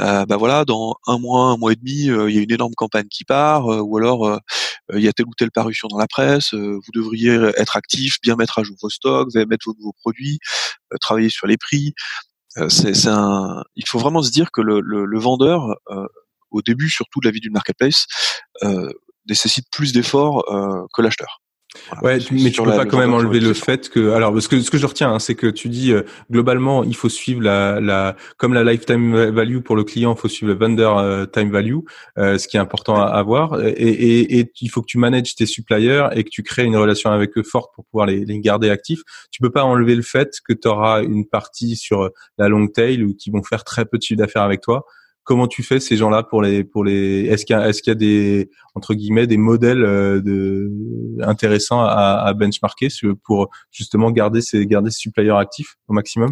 Speaker 2: euh, bah voilà, dans un mois, un mois et demi, il y a une énorme campagne qui part, ou alors il y a telle ou telle parution dans la presse, vous devriez être actif, bien mettre à jour vos stocks, mettre vos nouveaux produits, travailler sur les prix. c'est, un... Il faut vraiment se dire que le, le, le vendeur, au début, surtout de la vie d'une marketplace, nécessite plus d'efforts que l'acheteur
Speaker 1: ouais, mais tu peux pas quand même enlever le fait que, alors, ce que ce que je retiens, hein, c'est que tu dis euh, globalement, il faut suivre la, la, comme la lifetime value pour le client, il faut suivre le vendor euh, time value, euh, ce qui est important à avoir, et, et, et, il faut que tu manages tes suppliers et que tu crées une relation avec eux forte pour pouvoir les, les garder actifs. Tu peux pas enlever le fait que tu auras une partie sur la long tail ou qui vont faire très peu de chiffre d'affaires avec toi comment tu fais ces gens-là pour les pour les est-ce qu'il y a est-ce qu'il y a des entre guillemets des modèles euh, de intéressants à, à benchmarker pour justement garder ces garder ces suppliers actifs au maximum?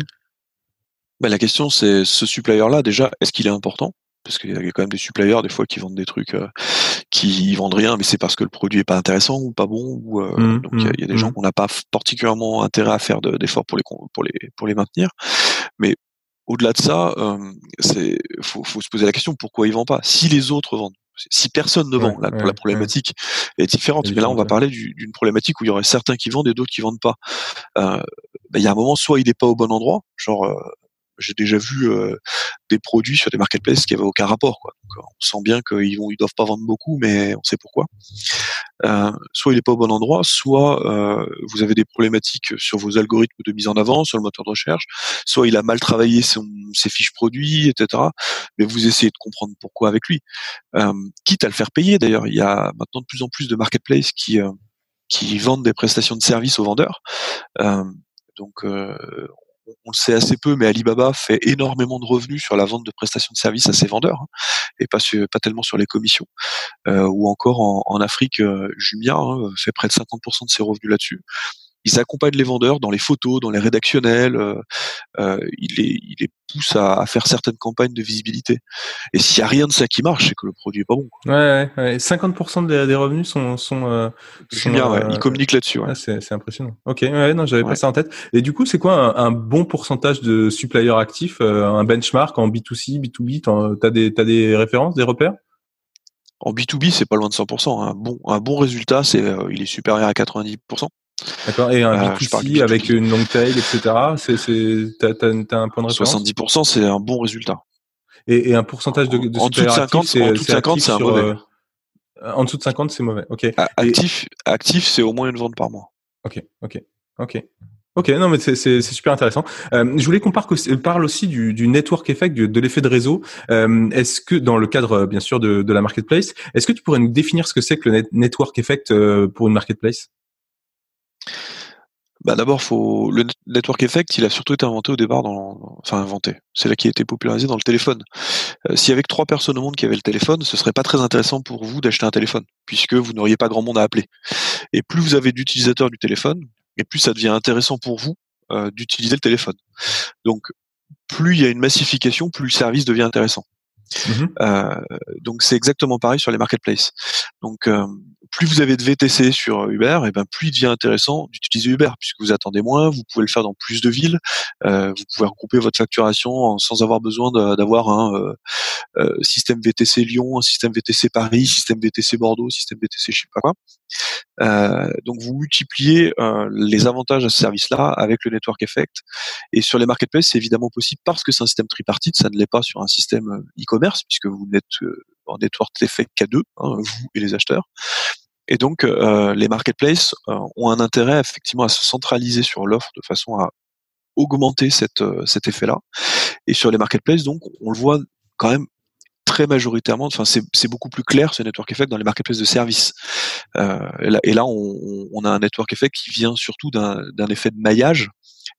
Speaker 2: Ben, la question c'est ce supplier là déjà est-ce qu'il est important? Parce qu'il y a quand même des suppliers des fois qui vendent des trucs euh, qui vendent rien mais c'est parce que le produit est pas intéressant ou pas bon ou euh, mmh, donc il y, a des mmh, gens qu'on n'a pas particulièrement intérêt à faire d'efforts pour les pour les pour les maintenir. Mais au-delà de ça, euh, c'est faut, faut, se poser la question pourquoi ils vendent pas? Si les autres vendent, si personne ne vend, la problématique est différente. mais là, on va parler d'une problématique où il y aurait certains qui vendent et d'autres qui vendent pas. Euh, bah, il y a un moment, soit il n'est pas au bon endroit, genre euh, j'ai déjà vu euh, des produits sur des marketplaces qui avaient aucun rapport. Quoi. Donc, on sent bien qu'ils vont, ils doivent pas vendre beaucoup, mais on sait pourquoi. Euh, soit il est pas au bon endroit, soit euh, vous avez des problématiques sur vos algorithmes de mise en avant, sur le moteur de recherche, soit il a mal travaillé son, ses fiches produits, etc. Mais vous essayez de comprendre pourquoi avec lui. Euh, quitte à le faire payer d'ailleurs. Il y a maintenant de plus en plus de marketplaces qui euh, qui vendent des prestations de services aux vendeurs. Euh, donc on le sait assez peu, mais Alibaba fait énormément de revenus sur la vente de prestations de services à ses vendeurs, hein, et pas, tellement sur les commissions. Euh, ou encore en, Afrique, euh, Jumia hein, fait près de 50% de ses revenus là-dessus ils accompagnent les vendeurs dans les photos, dans les rédactionnels. Euh, euh, ils, les, ils les poussent à, à, faire certaines campagnes de visibilité. Et s'il y a rien de ça qui marche, c'est que le produit est pas bon.
Speaker 1: Quoi. Ouais, ouais, 50% des, des, revenus sont sont. Euh,
Speaker 2: sont bien, ouais. Ils communiquent là-dessus. Ouais.
Speaker 1: Ah, c'est impressionnant. Ok, ouais, non, j'avais pas ça en tête. Et du coup, c'est quoi un, un, bon pourcentage de suppliers actifs, euh, un benchmark en B2C, B2B T'as des t'as des références, des repères?
Speaker 2: En B2B, c'est pas loin de 100%. Un bon, un bon résultat, c'est, euh, il est supérieur à 90%.
Speaker 1: D'accord. Et un euh, B2C avec une long tail, etc. C'est, c'est, t'as, t'as, un point de référence?
Speaker 2: 70%, c'est un bon résultat.
Speaker 1: Et, et un pourcentage de, de
Speaker 2: en, dessous de 50, c'est, en dessous de 50, c'est un mauvais. Euh,
Speaker 1: en dessous de 50, c'est mauvais. Ok.
Speaker 2: Actif, actif, c'est au moins une vente par mois.
Speaker 1: Ok, ok, ok. Ok, non mais c'est, super intéressant. Euh, je voulais qu'on parle, aussi du, du network effect, du, de l'effet de réseau. Euh, est-ce que dans le cadre bien sûr de, de la marketplace, est-ce que tu pourrais nous définir ce que c'est que le network effect euh, pour une marketplace?
Speaker 2: Bah d'abord, faut le network effect, il a surtout été inventé au départ dans, enfin inventé. C'est là qui a été popularisé dans le téléphone. Euh, avait que trois personnes au monde qui avaient le téléphone, ce serait pas très intéressant pour vous d'acheter un téléphone, puisque vous n'auriez pas grand monde à appeler. Et plus vous avez d'utilisateurs du téléphone, et plus ça devient intéressant pour vous euh, d'utiliser le téléphone. Donc, plus il y a une massification, plus le service devient intéressant. Mmh euh, donc c'est exactement pareil sur les marketplaces. Donc euh, plus vous avez de VTC sur Uber, et eh ben plus il devient intéressant d'utiliser Uber puisque vous attendez moins, vous pouvez le faire dans plus de villes, euh, vous pouvez regrouper votre facturation sans avoir besoin d'avoir un euh, euh, système VTC Lyon, un système VTC Paris, système VTC Bordeaux, système VTC je sais pas quoi. Euh, donc vous multipliez les avantages à ce service-là avec le network effect. Et sur les marketplaces, c'est évidemment possible parce que c'est un système tripartite, ça ne l'est pas sur un système e-commerce puisque vous n'êtes en network effect qu'à deux, hein, vous et les acheteurs. Et donc, euh, les marketplaces euh, ont un intérêt effectivement à se centraliser sur l'offre de façon à augmenter cette, euh, cet effet-là. Et sur les marketplaces, donc, on le voit quand même très majoritairement, enfin c'est beaucoup plus clair ce network effect dans les marketplaces de services. Euh, et là, on, on, a un network effect qui vient surtout d'un effet de maillage,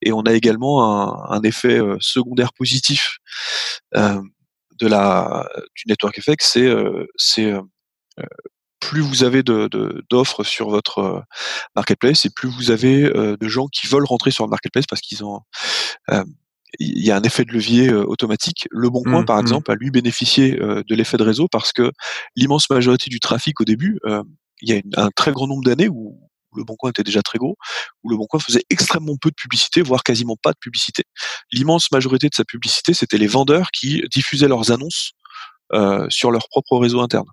Speaker 2: et on a également un, un effet secondaire positif euh, de la du network effect, c'est c'est plus vous avez d'offres sur votre euh, marketplace et plus vous avez euh, de gens qui veulent rentrer sur le marketplace parce qu'ils ont euh, il y a un effet de levier automatique. Le Bon Coin, mmh, par mmh. exemple, a lui bénéficié de l'effet de réseau parce que l'immense majorité du trafic au début, il y a un très grand nombre d'années où, le Bon Coin était déjà très gros, où le Bon Coin faisait extrêmement peu de publicité, voire quasiment pas de publicité. L'immense majorité de sa publicité, c'était les vendeurs qui diffusaient leurs annonces sur leur propre réseau interne.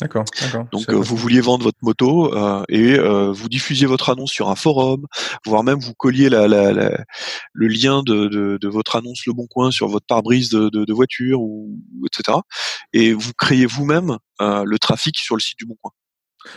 Speaker 1: D'accord.
Speaker 2: Donc euh, vous vouliez vendre votre moto euh, et euh, vous diffusiez votre annonce sur un forum, voire même vous colliez la, la, le lien de, de, de, votre annonce Le Bon Coin sur votre pare-brise de, de, voiture ou etc. Et vous créez vous-même le trafic sur le site du Bon Coin.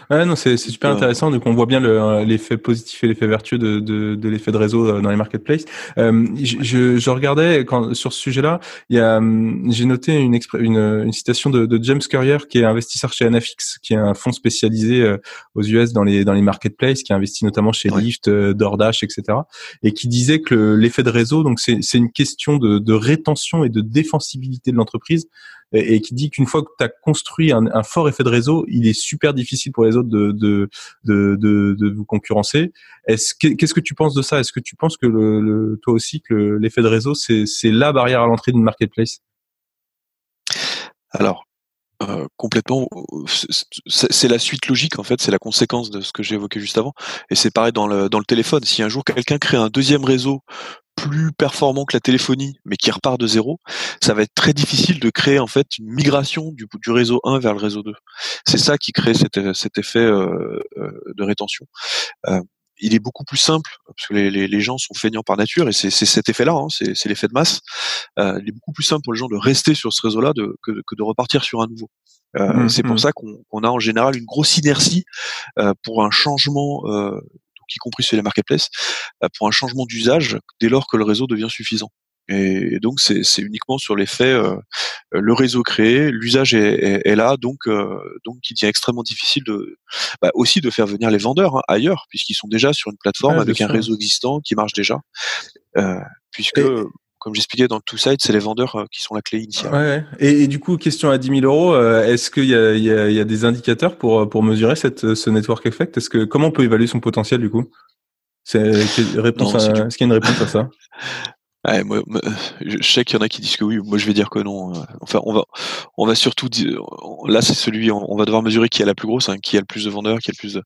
Speaker 1: Ouais, non, c'est super intéressant. Donc, on voit bien euh, l'effet positif et l'effet vertueux de, de, de l'effet de réseau euh, dans les marketplaces. Euh, je, je, regardais quand, sur ce sujet-là, il y a, hum, j'ai noté une, une, une, citation de, de, James Currier, qui est investisseur chez Anafix, qui est un fonds spécialisé euh, aux US dans les dans les marketplaces, qui a investi notamment chez Lyft, DoorDash, etc. Et qui disait que l'effet de réseau, donc c'est une question de, de rétention et de défensibilité de l'entreprise et, qui dit qu'une fois que tu as construit un, un, fort effet de réseau, il est super difficile pour les autres de de de, de, de vous concurrencer. Est-ce qu'est-ce que tu penses de ça? Est-ce que tu penses que le, toi aussi que l'effet de réseau c'est la barrière à l'entrée d'une marketplace?
Speaker 2: Alors euh, complètement. C'est la suite logique en fait, c'est la conséquence de ce que j'ai évoqué juste avant. Et c'est pareil dans le dans le téléphone. Si un jour quelqu'un crée un deuxième réseau plus performant que la téléphonie, mais qui repart de zéro, ça va être très difficile de créer en fait une migration du, du réseau 1 vers le réseau 2. C'est ça qui crée cet, cet effet euh, euh de rétention. Euh, il est beaucoup plus simple parce que les, les, les, gens sont feignants par nature et c'est cet effet-là, hein, c'est l'effet de masse. Euh, il est beaucoup plus simple pour les gens de rester sur ce réseau-là que, que, de repartir sur un nouveau. Euh, mmh, c'est pour mmh. ça qu'on a en général une grosse inertie euh, pour un changement, euh, y compris sur les marketplaces, euh, pour un changement d'usage dès lors que le réseau devient suffisant. Et donc c'est uniquement sur l'effet euh, le réseau créé, l'usage est, est, là, donc euh, donc il devient extrêmement difficile de bah, aussi de faire venir les vendeurs hein, ailleurs puisqu'ils sont déjà sur une plateforme avec un réseau existant qui marche déjà, euh, puisque comme j'expliquais dans le two side, c'est les vendeurs euh, qui sont la clé initiale.
Speaker 1: Ouais, et, et, du coup, question à 10 000 euros, euh, est-ce qu'il y y, y a des indicateurs pour pour mesurer cette ce network effect? Est-ce que comment on peut évaluer son potentiel du coup? C'est réponse. Est-ce qu'il y a une réponse à ça? <laughs>
Speaker 2: Ouais, moi, je sais qu'il y en a qui disent que oui. Moi, je vais dire que non. Enfin, on va, on va surtout dire. Là, c'est celui. On, va devoir mesurer qui a la plus grosse, hein, qui a le plus de vendeurs, qui a le plus de.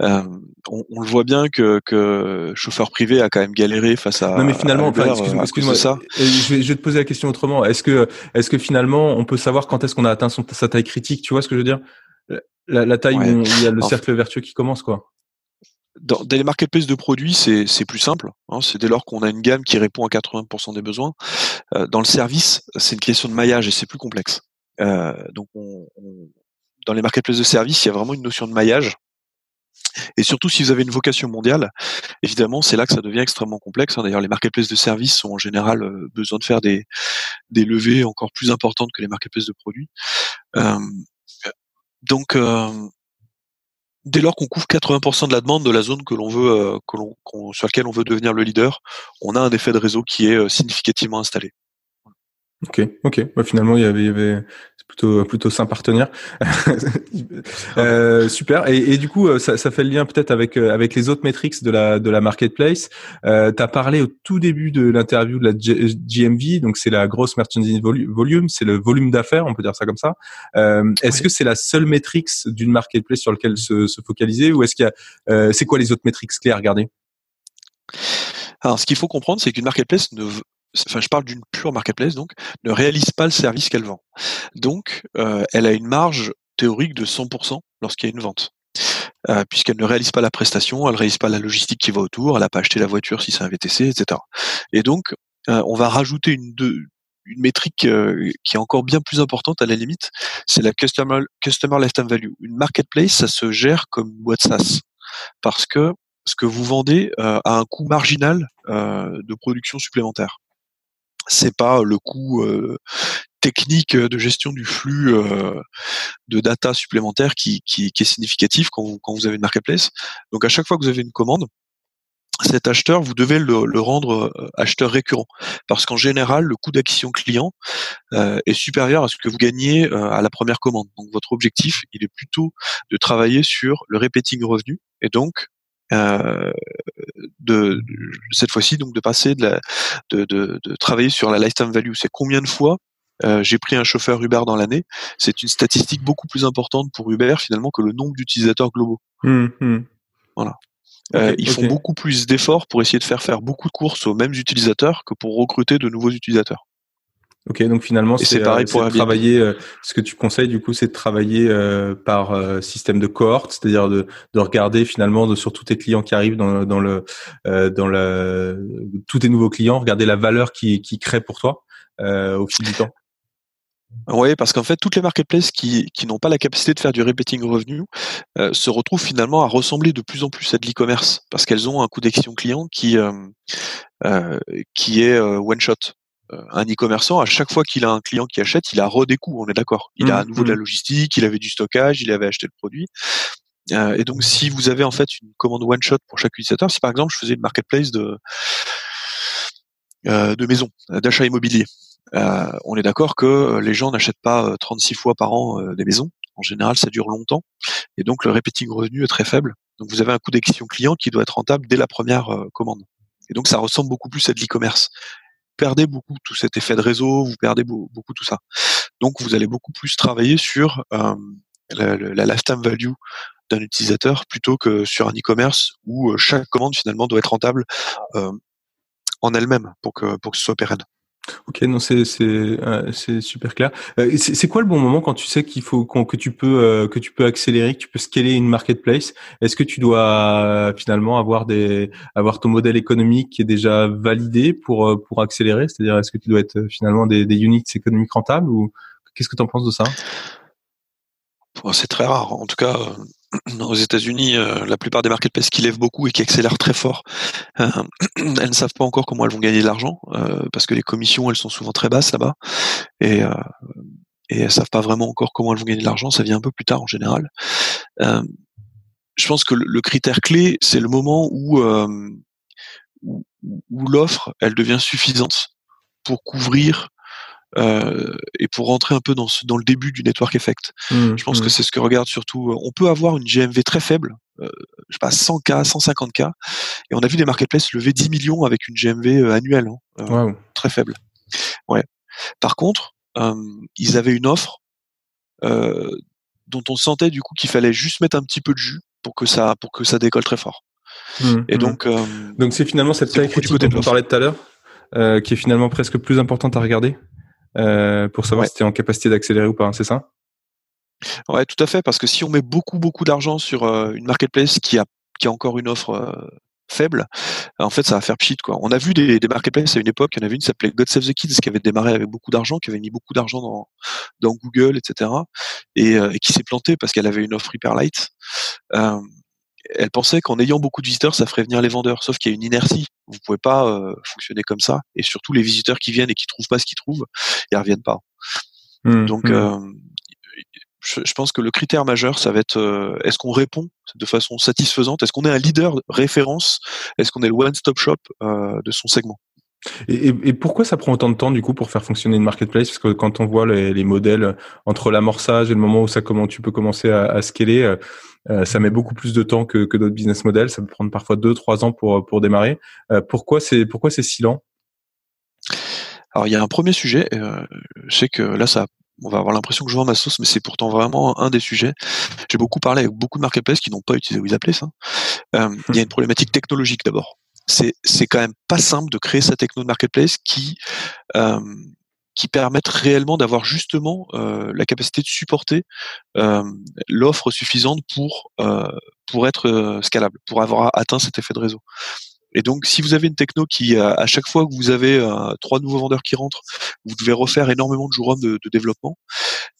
Speaker 2: Euh, on, on, le voit bien que, que chauffeur privé a quand même galéré face à.
Speaker 1: Non, mais finalement, excuse-moi, excuse ça. Je vais, je vais, te poser la question autrement. Est-ce que, est-ce que finalement, on peut savoir quand est-ce qu'on a atteint son, sa taille critique Tu vois ce que je veux dire? La, la, taille où il y a le cercle vertueux qui commence, quoi
Speaker 2: dans, les marketplaces de produits, c'est plus simple. Hein, c'est dès lors qu'on a une gamme qui répond à 80% des besoins. Euh, dans le service, c'est une question de maillage et c'est plus complexe. Euh, donc, on, on, dans les marketplaces de service, il y a vraiment une notion de maillage. Et surtout, si vous avez une vocation mondiale, évidemment, c'est là que ça devient extrêmement complexe. Hein. D'ailleurs, les marketplaces de services ont en général euh, besoin de faire des, des levées encore plus importantes que les marketplaces de produits. Euh, donc, euh, dès lors qu'on couvre 80% de la demande de la zone que l'on veut, euh, sur laquelle on veut devenir le leader, on a un effet de réseau qui est euh, significativement installé.
Speaker 1: Ok, ok. Bah, finalement, il y avait plutôt plutôt sain partenaire. <laughs> euh, super. Et, et, du coup, euh, ça, ça fait le lien peut-être avec euh, avec les autres métriques de la de la marketplace. Euh, tu as parlé au tout début de l'interview de la GMV, donc c'est la grosse merchandising volume, c'est le volume d'affaires, on peut dire ça comme ça. Euh, est-ce que c'est la seule métrique d'une marketplace sur laquelle se, se focaliser, ou est-ce qu'il y a euh, c'est quoi les autres métriques clés à regarder?
Speaker 2: Alors, ce qu'il faut comprendre, c'est qu'une marketplace ne, enfin je parle d'une pure marketplace donc, ne réalise pas le service qu'elle vend. Donc, euh, elle a une marge théorique de 100% lorsqu'il y a une vente. Euh, puisqu'elle ne réalise pas la prestation, elle ne réalise pas la logistique qui va autour, elle n'a pas acheté la voiture si c'est un VTC, etc. Et donc, euh, on va rajouter une, métrique qui est encore bien plus importante à la limite, c'est la customer, lifetime value. Une marketplace, ça se gère comme SaaS, parce que ce que vous vendez a un coût marginal de production supplémentaire c'est pas le coût euh, technique de gestion du flux euh, de data supplémentaire qui, qui, qui, est significatif quand vous, quand vous avez une marketplace. Donc à chaque fois que vous avez une commande, cet acheteur, vous devez le, le rendre acheteur récurrent. Parce qu'en général, le coût d'acquisition client euh, est supérieur à ce que vous gagnez euh, à la première commande. Donc votre objectif, il est plutôt de travailler sur le repeating revenu et donc euh, de, cette fois-ci donc de passer de, la, de, de, de, travailler sur la lifetime value. C'est combien de fois euh, j'ai pris un chauffeur Uber dans l'année? C'est une statistique beaucoup plus importante pour Uber finalement que le nombre d'utilisateurs globaux. Mmh, mmh. Voilà. Euh, ils font beaucoup plus d'efforts pour essayer de faire faire beaucoup de courses aux mêmes utilisateurs que pour recruter de nouveaux utilisateurs.
Speaker 1: Ok, donc finalement, c'est pareil pour travailler. Euh, ce que tu conseilles du coup, c'est de travailler euh, par euh, système de cohorte, c'est-à-dire de, de regarder finalement de, sur tous tes clients qui arrivent dans, dans le dans le tous tes nouveaux clients, regarder la valeur qui qui crée pour toi au fil du temps.
Speaker 2: Oui, parce qu'en fait, toutes les marketplaces qui, qui n'ont pas la capacité de faire du repeating revenu se retrouvent finalement à ressembler de plus en plus à de l'e-commerce, parce qu'elles ont un coût d'action client qui qui est one shot. Euh, un e-commerçant, à chaque fois qu'il a un client qui achète, il a re des coûts, on est d'accord. Il a à mmh, nouveau de la mmh. logistique, il avait du stockage, il avait acheté le produit. Euh, et donc, si vous avez en fait une commande one shot pour chaque utilisateur, si par exemple je faisais une marketplace de euh, de maison, d'achat immobilier, on est d'accord que les gens n'achètent pas 36 fois par an des maisons. En général, ça dure longtemps. Et donc, le répéting revenu est très faible. Donc, vous avez un coût d'acquisition client qui doit être rentable dès la première commande. Et donc, ça ressemble beaucoup plus à de l'e-commerce. Perdez beaucoup tout cet effet de réseau, vous perdez beaucoup tout ça. Donc, vous allez beaucoup plus travailler sur la, la lifetime value d'un utilisateur plutôt que sur un e-commerce où chaque commande finalement doit être rentable en elle-même pour que pour que ce soit pérenne.
Speaker 1: Ok, non, c'est c'est euh, super clair. Euh, c'est quoi le bon moment quand tu sais qu'il faut que tu peux euh, que tu peux accélérer, que tu peux scaler une marketplace? Est-ce que tu dois finalement avoir des avoir ton modèle économique qui est déjà validé pour pour accélérer? C'est-à-dire, est-ce que tu dois être finalement des, des units économiques rentables ou qu'est-ce que tu en penses de ça?
Speaker 2: C'est très rare. En tout cas, <clears throat> aux États-Unis, euh, la plupart des marketplaces qui lèvent beaucoup et qui accélèrent très fort, euh, <clears throat> elles ne savent pas encore comment elles vont gagner de l'argent euh, parce que les commissions elles sont souvent très basses là-bas et et elles savent pas vraiment encore comment elles vont gagner de l'argent. Ça vient un peu plus tard en général. je pense que le, critère clé, c'est le moment où où, où l'offre elle devient suffisante pour couvrir euh, et pour rentrer un peu dans, ce, dans le début du network effect. Mmh, je pense que mmh. c'est ce que regarde surtout. Euh, on peut avoir une GMV très faible, euh, je sais pas 100K, 150K, et on a vu des marketplaces lever 10 millions avec une GMV euh, annuelle, hein, très faible. Ouais. Par contre, ils avaient une offre dont on sentait du coup qu'il fallait juste mettre un petit peu de jus pour que ça pour que ça décolle très fort.
Speaker 1: Mmh, et donc donc c'est finalement cette taille critique dont on parlait tout à l'heure qui est finalement presque plus importante à regarder? Euh, pour savoir si tu es en capacité d'accélérer ou pas, hein, c'est ça?
Speaker 2: Ouais, tout à fait, parce que si on met beaucoup beaucoup d'argent sur euh, une marketplace qui a qui a encore une offre euh, faible, en fait, ça va faire pchit quoi. On a vu des, des marketplaces à une époque, il y en avait une qui s'appelait God Save the Kids, qui avait démarré avec beaucoup d'argent, qui avait mis beaucoup d'argent dans dans Google, etc. Et, et qui s'est plantée parce qu'elle avait une offre hyper light. Elle pensait qu'en ayant beaucoup de visiteurs, ça ferait venir les vendeurs. Sauf qu'il y a une inertie. Vous pouvez pas euh, fonctionner comme ça. Et surtout, les visiteurs qui viennent et qui trouvent pas ce qu'ils trouvent, ils reviennent pas. Mmh, Donc, mmh. Euh, je, pense que le critère majeur, ça va être euh, est-ce qu'on répond de façon satisfaisante? Est-ce qu'on est un leader référence? Est-ce qu'on est le one-stop shop de son segment?
Speaker 1: Et, et, pourquoi ça prend autant de temps du coup pour faire fonctionner une marketplace? Parce que quand on voit les, les modèles entre l'amorçage et le moment où ça comment tu peux commencer à, à scaler, euh, euh, ça met beaucoup plus de temps que, que d'autres business models. Ça peut prendre parfois deux trois ans pour pour démarrer. Euh, pourquoi c'est pourquoi c'est si lent?
Speaker 2: Alors il y a un premier sujet. Euh, je sais que là ça on va avoir l'impression que je vends ma sauce, mais c'est pourtant vraiment un des sujets. J'ai beaucoup parlé avec beaucoup de marketplaces qui n'ont pas utilisé WizAplace. Hein. il y a une problématique technologique d'abord c'est c'est quand même pas simple de créer sa techno de marketplace qui euh, qui permettent réellement d'avoir justement euh, la capacité de supporter euh, l'offre suffisante pour euh, pour être euh, scalable, pour avoir atteint cet effet de réseau. Et donc, si vous avez une techno qui, à chaque fois que vous avez euh, trois nouveaux vendeurs qui rentrent, vous devez refaire énormément de jours de, de développement,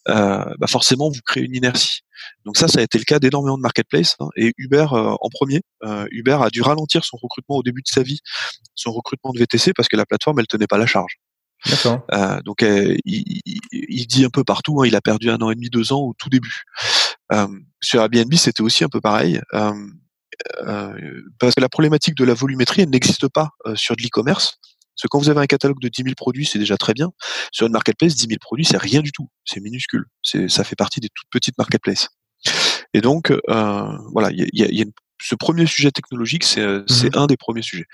Speaker 2: euh, bah forcément, vous créez une inertie. Donc ça, ça a été le cas d'énormément de marketplaces. Hein, et Uber euh, en premier, euh, Uber a dû ralentir son recrutement au début de sa vie, son recrutement de VTC parce que la plateforme elle tenait pas la charge. Euh, donc il, il, dit un peu partout, hein, il a perdu un an et demi, deux ans au tout début. sur Airbnb, c'était aussi un peu pareil. Parce que la problématique de la volumétrie, elle n'existe pas sur de l'e-commerce. Parce que quand vous avez un catalogue de 10 000 produits, c'est déjà très bien. Sur une marketplace, 10 000 produits, c'est rien du tout. C'est minuscule. C'est, ça fait partie des toutes petites marketplaces. Et donc, euh, voilà, il y a, y a ce premier sujet technologique, c'est, c'est un des premiers sujets.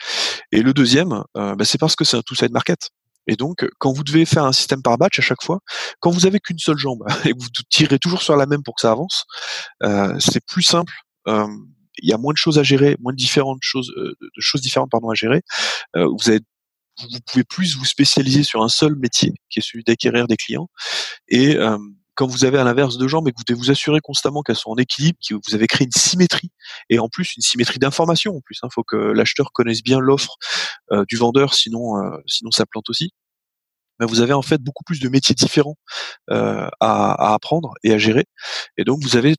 Speaker 2: Et le deuxième, euh, bah, c'est parce que c'est un two-side market. Et donc, quand vous devez faire un système par batch à chaque fois, quand vous avez qu'une seule jambe <laughs> et que vous tirez toujours sur la même pour que ça avance, euh, c'est plus simple. Euh, il y a moins de choses à gérer, moins de différentes choses, euh, de choses différentes pardon à gérer. Euh, vous avez vous pouvez plus vous spécialiser sur un seul métier, qui est celui d'acquérir des clients. Et euh, quand vous avez à l'inverse deux jambes et que vous devez vous assurer constamment qu'elles sont en équilibre, que vous avez créé une symétrie, et en plus une symétrie d'information en plus. Il hein, faut que l'acheteur connaisse bien l'offre euh, du vendeur, sinon euh, sinon ça plante aussi. Mais vous avez en fait beaucoup plus de métiers différents à, à, apprendre et à gérer, et donc vous avez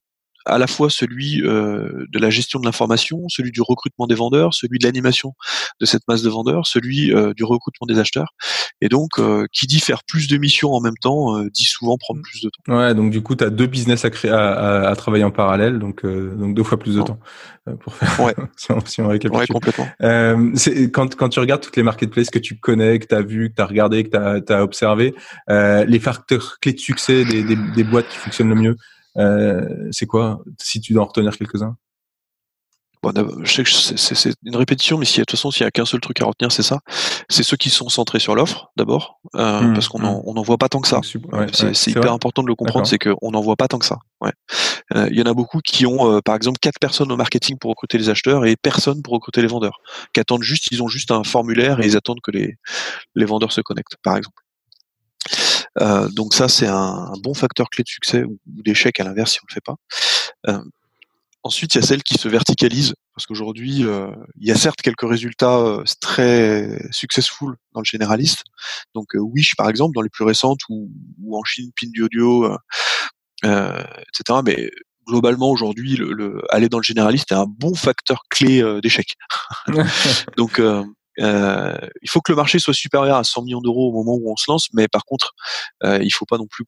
Speaker 2: à la fois celui euh, de la gestion de l'information, celui du recrutement des vendeurs, celui de l'animation de cette masse de vendeurs, celui euh, du recrutement des acheteurs. Et donc, euh, qui dit faire plus de missions en même temps, dit souvent prendre plus de temps.
Speaker 1: Ouais, donc du coup, tu as deux business à, créer, à, à, travailler en parallèle, donc, donc deux fois plus de temps pour faire
Speaker 2: ouais. <laughs> si, on,
Speaker 1: si on récapitule.
Speaker 2: Ouais, complètement.
Speaker 1: quand, quand tu regardes toutes les marketplaces que tu connais, que tu as vu, que tu as regardé, que tu as, observé, les facteurs clés de succès des, des, des boîtes qui fonctionnent le mieux, euh, c'est quoi, si tu dois en retenir quelques-uns?
Speaker 2: Bon, je sais que c'est une répétition, mais si de toute façon, s'il y a qu'un seul truc à retenir, c'est ça. C'est ceux qui sont centrés sur l'offre, d'abord, euh, mmh, parce qu'on n'en mmh. voit pas tant que ça. c'est hyper important de le comprendre, c'est qu'on n'en voit pas tant que ça. Ouais. Euh, il y en a beaucoup qui ont, par exemple, quatre personnes au marketing pour recruter les acheteurs et personne pour recruter les vendeurs, qui attendent juste, ils ont juste un formulaire et ils attendent que les, les vendeurs se connectent, par exemple. Euh, donc ça, c'est un, bon facteur clé de succès ou, d'échec à l'inverse si on le fait pas. Euh, ensuite, il y a celles qui se verticalisent parce qu'aujourd'hui, euh, il y a certes quelques résultats très successful dans le généraliste. Donc Wish, par exemple, dans les plus récentes, ou, en Chine, Pinduoduo, euh, etc. Mais globalement aujourd'hui, le, aller dans le généraliste est un bon facteur clé d'échec. <laughs> Donc euh, il faut que le marché soit supérieur à 100 millions d'euros au moment où on se lance, mais par contre, euh, il faut pas non plus,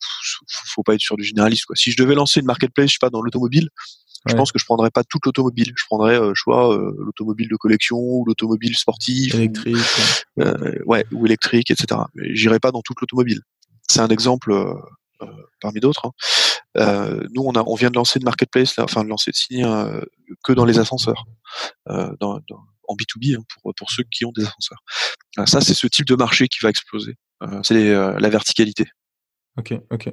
Speaker 2: faut pas être sur du généraliste. Quoi. Si je devais lancer une marketplace, je sais pas, dans l'automobile, je pense que je prendrais pas toute l'automobile. Je prendrais, euh, choix euh, l'automobile de collection ou l'automobile sportif,
Speaker 1: électrique,
Speaker 2: ou, euh, ouais, ou électrique, etc. Mais j'irai pas dans toute l'automobile. C'est un exemple euh, parmi d'autres. Hein. nous, on a, on vient de lancer une marketplace, là, enfin de lancer, de signer que dans les ascenseurs. Dans, dans, en B2B hein, pour, pour ceux qui ont des ascenseurs. ça, c'est ce type de marché qui va exploser. Euh, c'est euh, la verticalité.
Speaker 1: Ok, ok.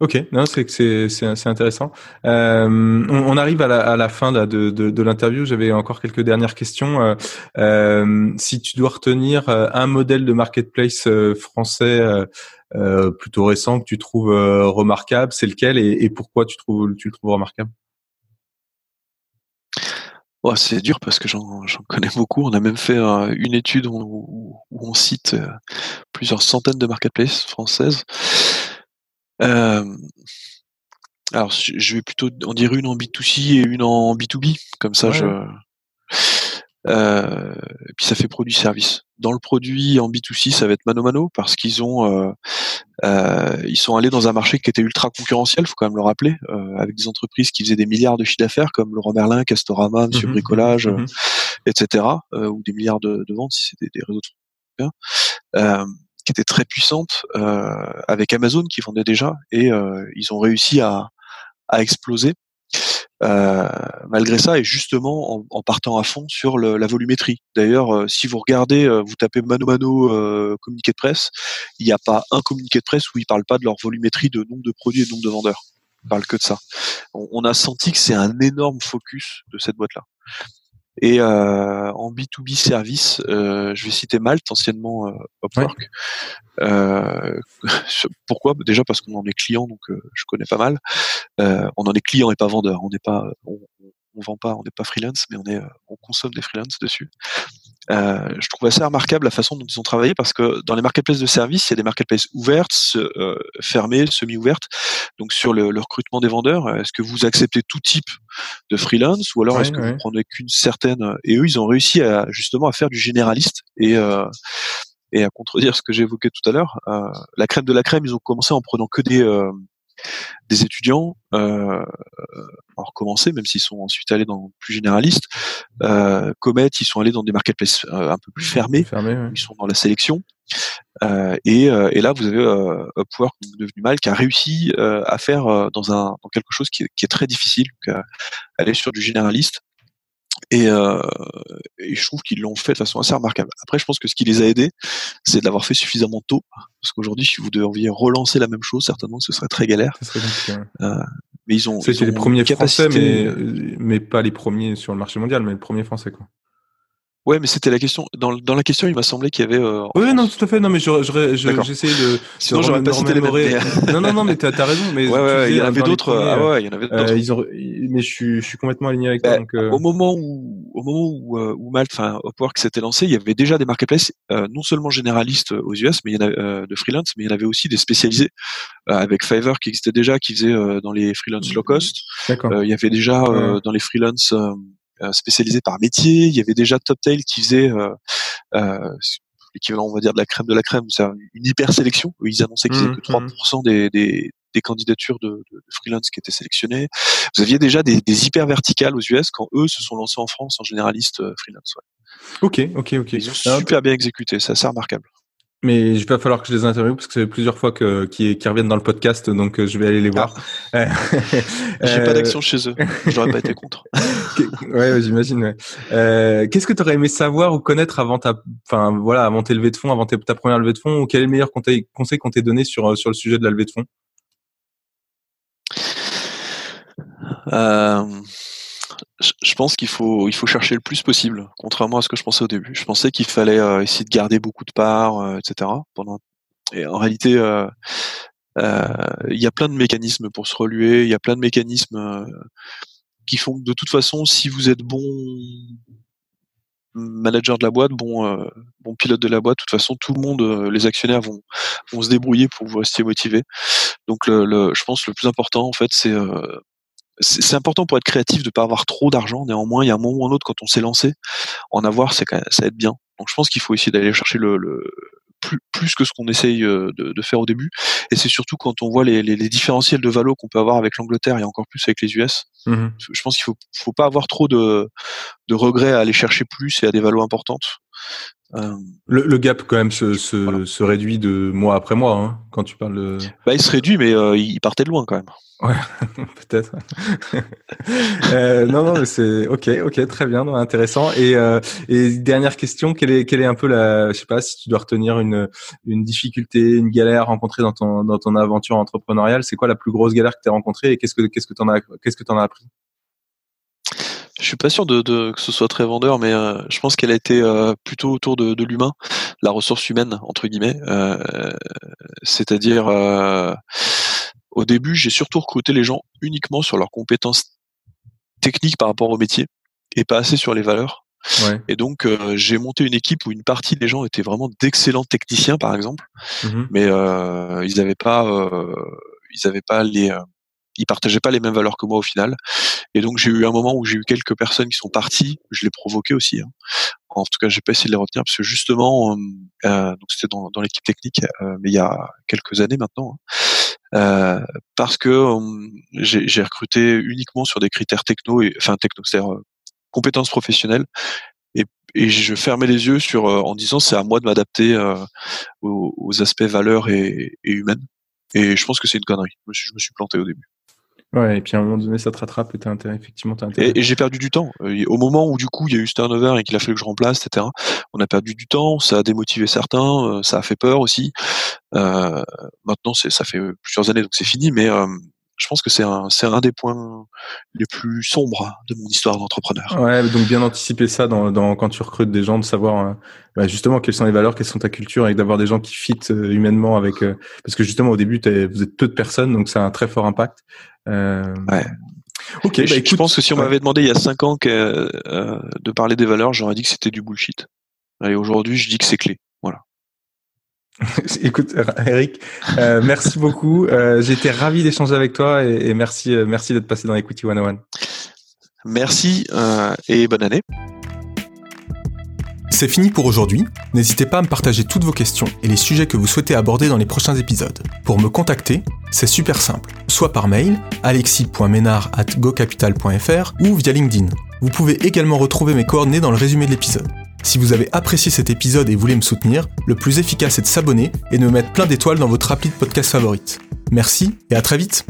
Speaker 1: Ok, non, c'est c'est intéressant. Euh, on, arrive à la, à la fin de, de, de l'interview. J'avais encore quelques dernières questions. Euh, si tu dois retenir un modèle de marketplace français plutôt récent que tu trouves remarquable, c'est lequel et, et, pourquoi tu trouves tu le trouves remarquable?
Speaker 2: C'est dur parce que j'en connais beaucoup. On a même fait une étude où, on cite euh, plusieurs centaines de marketplaces françaises. Euh, alors, je vais plutôt en dire une en B2C et une en B2B. Comme ça, je. Euh, et puis ça fait produit-service. Dans le produit en B2C, ça va être mano mano parce qu'ils ont euh, euh, ils sont allés dans un marché qui était ultra concurrentiel, faut quand même le rappeler, euh, avec des entreprises qui faisaient des milliards de chiffres d'affaires comme Laurent Merlin, Castorama, Monsieur mmh Bricolage, mmh etc. ou des milliards de, ventes si c'était des réseaux de qui étaient très puissantes avec Amazon qui vendait déjà et ils ont réussi à, à exploser euh, malgré ça, et justement en, partant à fond sur la volumétrie. D'ailleurs, euh, si vous regardez, euh, vous tapez mano mano communiqué de presse, il n'y a pas un communiqué de presse où ils parlent pas de leur volumétrie de nombre de produits et de nombre de vendeurs. Ils parlent que de ça. On, a senti que c'est un énorme focus de cette boîte-là. Et euh, en B2B service, euh, je vais citer Malte, anciennement euh, Upwork. Euh, <laughs> pourquoi? Déjà parce qu'on en est client, donc je connais pas mal. on en est client et pas vendeur. On n'est pas, on, on vend pas, on n'est pas freelance, mais on est, on consomme des freelances dessus. Euh, je trouve assez remarquable la façon dont ils ont travaillé parce que dans les marketplaces de services, il y a des marketplaces ouvertes, euh, fermées, semi-ouvertes. Donc sur le, le, recrutement des vendeurs, est-ce que vous acceptez tout type de freelance ou alors est-ce que vous prenez qu'une certaine Et eux, ils ont réussi à justement à faire du généraliste et euh, et à contredire ce que évoqué tout à l'heure. Euh, la crème de la crème, ils ont commencé en prenant que des euh, des étudiants euh, ont recommencé, même s'ils sont ensuite allés dans plus généraliste. Euh, Comet, ils sont allés dans des marketplaces euh, un peu plus fermés. Ils sont dans la sélection. Euh, et, euh, et, là, vous avez euh, Upwork, devenu mal, qui a réussi à faire dans un dans quelque chose qui est, qui est très difficile, donc, aller sur du généraliste. Et, euh, et, je trouve qu'ils l'ont fait de façon assez remarquable. Après, je pense que ce qui les a aidés, c'est de l'avoir fait suffisamment tôt. Parce qu'aujourd'hui, si vous deviez relancer la même chose, certainement, ce serait très galère.
Speaker 1: euh, mais ils ont. C'était les premiers français, mais, mais pas les premiers sur le marché mondial, mais le premier français, quoi.
Speaker 2: Ouais, mais c'était la question. Dans, dans, la question, il m'a semblé qu'il y avait. Euh,
Speaker 1: oui, non, tout à fait. Non, mais j'essayais de.
Speaker 2: Sinon, j'aurais pas cité les mêmes.
Speaker 1: non, non, non, mais t'as as raison. Mais <laughs>
Speaker 2: ouais, ouais, il y en avait d'autres. Ah
Speaker 1: ouais,
Speaker 2: il y en avait d'autres.
Speaker 1: ils ont. Mais je suis, je suis complètement aligné avec toi. Donc, euh...
Speaker 2: Au moment où, au moment où, euh, où Malte, enfin, Upwork s'était lancé, il y avait déjà des marketplaces, euh, non seulement généralistes aux US, mais il y en a de freelance, mais il y en avait aussi des spécialisés avec Fiverr qui existait déjà, qui faisait dans les freelance low cost.
Speaker 1: D'accord.
Speaker 2: il y avait déjà dans les freelance euh, spécialisé par métier. Il y avait déjà Toptail qui faisait euh, euh, l'équivalent, on va dire, de la crème de la crème, c'est une hyper sélection. Ils annonçaient qu'ils mmh, que 3% mmh. des, des, des, candidatures de, de, freelance qui étaient sélectionnées. Vous aviez déjà des, des, hyper verticales aux US quand eux se sont lancés en France en généraliste freelance. Ouais.
Speaker 1: Ok, ok, ok.
Speaker 2: Ils ont super bien exécuté, c'est assez remarquable.
Speaker 1: Mais il va falloir que je les interviewe parce que c'est plusieurs fois que qui, qui reviennent dans le podcast, donc euh, je vais aller les voir.
Speaker 2: Ah. <laughs> J'ai pas d'action chez eux. J'aurais pas été contre. <laughs>
Speaker 1: ouais, j'imagine. Ouais. Euh, Qu'est-ce que tu aurais aimé savoir ou connaître avant ta, enfin voilà, avant tes levées de fonds, avant ta première levée de fonds, ou quel est le meilleur conseil, conseil qu'on t'ait donné sur sur le sujet de la levée de fonds?
Speaker 2: Euh je pense qu'il faut il faut chercher le plus possible, contrairement à ce que je pensais au début. Je pensais qu'il fallait euh, essayer de garder beaucoup de parts, euh, etc. Pendant et en réalité, euh, il y a plein de mécanismes pour se reluer. Il y a plein de mécanismes qui font que de toute façon, si vous êtes bon manager de la boîte, bon bon pilote de la boîte, de toute façon, tout le monde, les actionnaires vont vont se débrouiller pour vous rester motivé. Donc, le, le, je pense que le plus important, en fait, c'est c'est important pour être créatif de pas avoir trop d'argent. Néanmoins, il y a un moment ou un autre quand on s'est lancé, en avoir, c'est ça aide bien. Donc, je pense qu'il faut essayer d'aller chercher le, le plus, plus, que ce qu'on essaye euh, de, de, faire au début. Et c'est surtout quand on voit les, les, les différentiels de valo qu'on peut avoir avec l'Angleterre et encore plus avec les US. Mmh je pense qu'il faut, faut pas avoir trop de, de regrets à aller chercher plus et à des valos importantes.
Speaker 1: Euh, le, le, gap quand même se, se, se, réduit de mois après mois hein, quand tu parles de.
Speaker 2: Bah, il se réduit, mais euh, il partait de loin quand même.
Speaker 1: Ouais, <laughs> peut-être. <laughs> euh, non, non, mais c'est ok, ok, très bien, non, intéressant. Et, euh, et dernière question, quelle est, quelle est un peu la, je sais pas, si tu dois retenir une, une difficulté, une galère rencontrée dans ton, dans ton aventure entrepreneuriale, c'est quoi la plus grosse galère que tu as rencontrée et qu'est-ce que, qu'est-ce que t'en as, qu'est-ce que t'en as appris?
Speaker 2: Je suis pas sûr de, de, que ce soit très vendeur, mais euh, je pense qu'elle a été euh, plutôt autour de, de l'humain, la ressource humaine entre guillemets. Euh, c'est-à-dire, au début, j'ai surtout recruté les gens uniquement sur leurs compétences techniques par rapport au métier et pas assez sur les valeurs.
Speaker 1: Ouais.
Speaker 2: Et donc, j'ai monté une équipe où une partie des gens étaient vraiment d'excellents techniciens, par exemple,
Speaker 1: mmh
Speaker 2: mais ils n'avaient pas, ils avaient pas les ils partageaient pas les mêmes valeurs que moi au final. Et donc j'ai eu un moment où j'ai eu quelques personnes qui sont parties. Je les provoquais aussi. Hein. En tout cas, j'ai pas essayé de les retenir parce que justement, euh, euh donc c'était dans, dans l'équipe technique, euh, mais il y a quelques années maintenant. Hein. Euh, parce que euh, j'ai recruté uniquement sur des critères techno et enfin techno, c'est-à-dire compétences professionnelles et, et, je fermais les yeux sur en disant c'est à moi de m'adapter aux, aux, aspects valeurs et, et humaines. Et je pense que c'est une connerie. Je me, suis, je me suis planté au début.
Speaker 1: Ouais, et puis à un moment donné, ça te rattrape et t'as intérêt, effectivement,
Speaker 2: intérêt. Et, j'ai perdu du temps. Euh, au moment où, du coup, il y a eu ce turnover et qu'il a fallu que je remplace, etc., on a perdu du temps, ça a démotivé certains, euh, ça a fait peur aussi. Euh, maintenant, c'est, ça fait plusieurs années, donc c'est fini, mais je pense que c'est un, c'est un des points les plus sombres de mon histoire d'entrepreneur.
Speaker 1: Ouais, donc bien anticiper ça dans, dans quand tu recrutes des gens, de savoir euh, bah justement quelles sont les valeurs, quelles sont ta culture, et d'avoir des gens qui fit euh, humainement avec. Euh, parce que justement au début, vous êtes peu de personnes, donc ça a un très fort impact.
Speaker 2: Euh, ouais. Ok, bah, je, pense que si on m'avait demandé il y a cinq ans que, de parler des valeurs, j'aurais dit que c'était du bullshit. Et aujourd'hui, je dis que c'est clé. <laughs>
Speaker 1: Écoute, Eric, euh, merci beaucoup. Euh, J'étais ravi d'échanger avec toi et, et merci, euh, merci d'être passé dans Equity 101.
Speaker 2: Merci euh, et bonne année.
Speaker 1: C'est fini pour aujourd'hui. N'hésitez pas à me partager toutes vos questions et les sujets que vous souhaitez aborder dans les prochains épisodes. Pour me contacter, c'est super simple. Soit par mail, alexis.ménard.gocapital.fr ou via LinkedIn. Vous pouvez également retrouver mes coordonnées dans le résumé de l'épisode. Si vous avez apprécié cet épisode et voulez me soutenir, le plus efficace est de s'abonner et de me mettre plein d'étoiles dans votre appli de podcast favorite. Merci et à très vite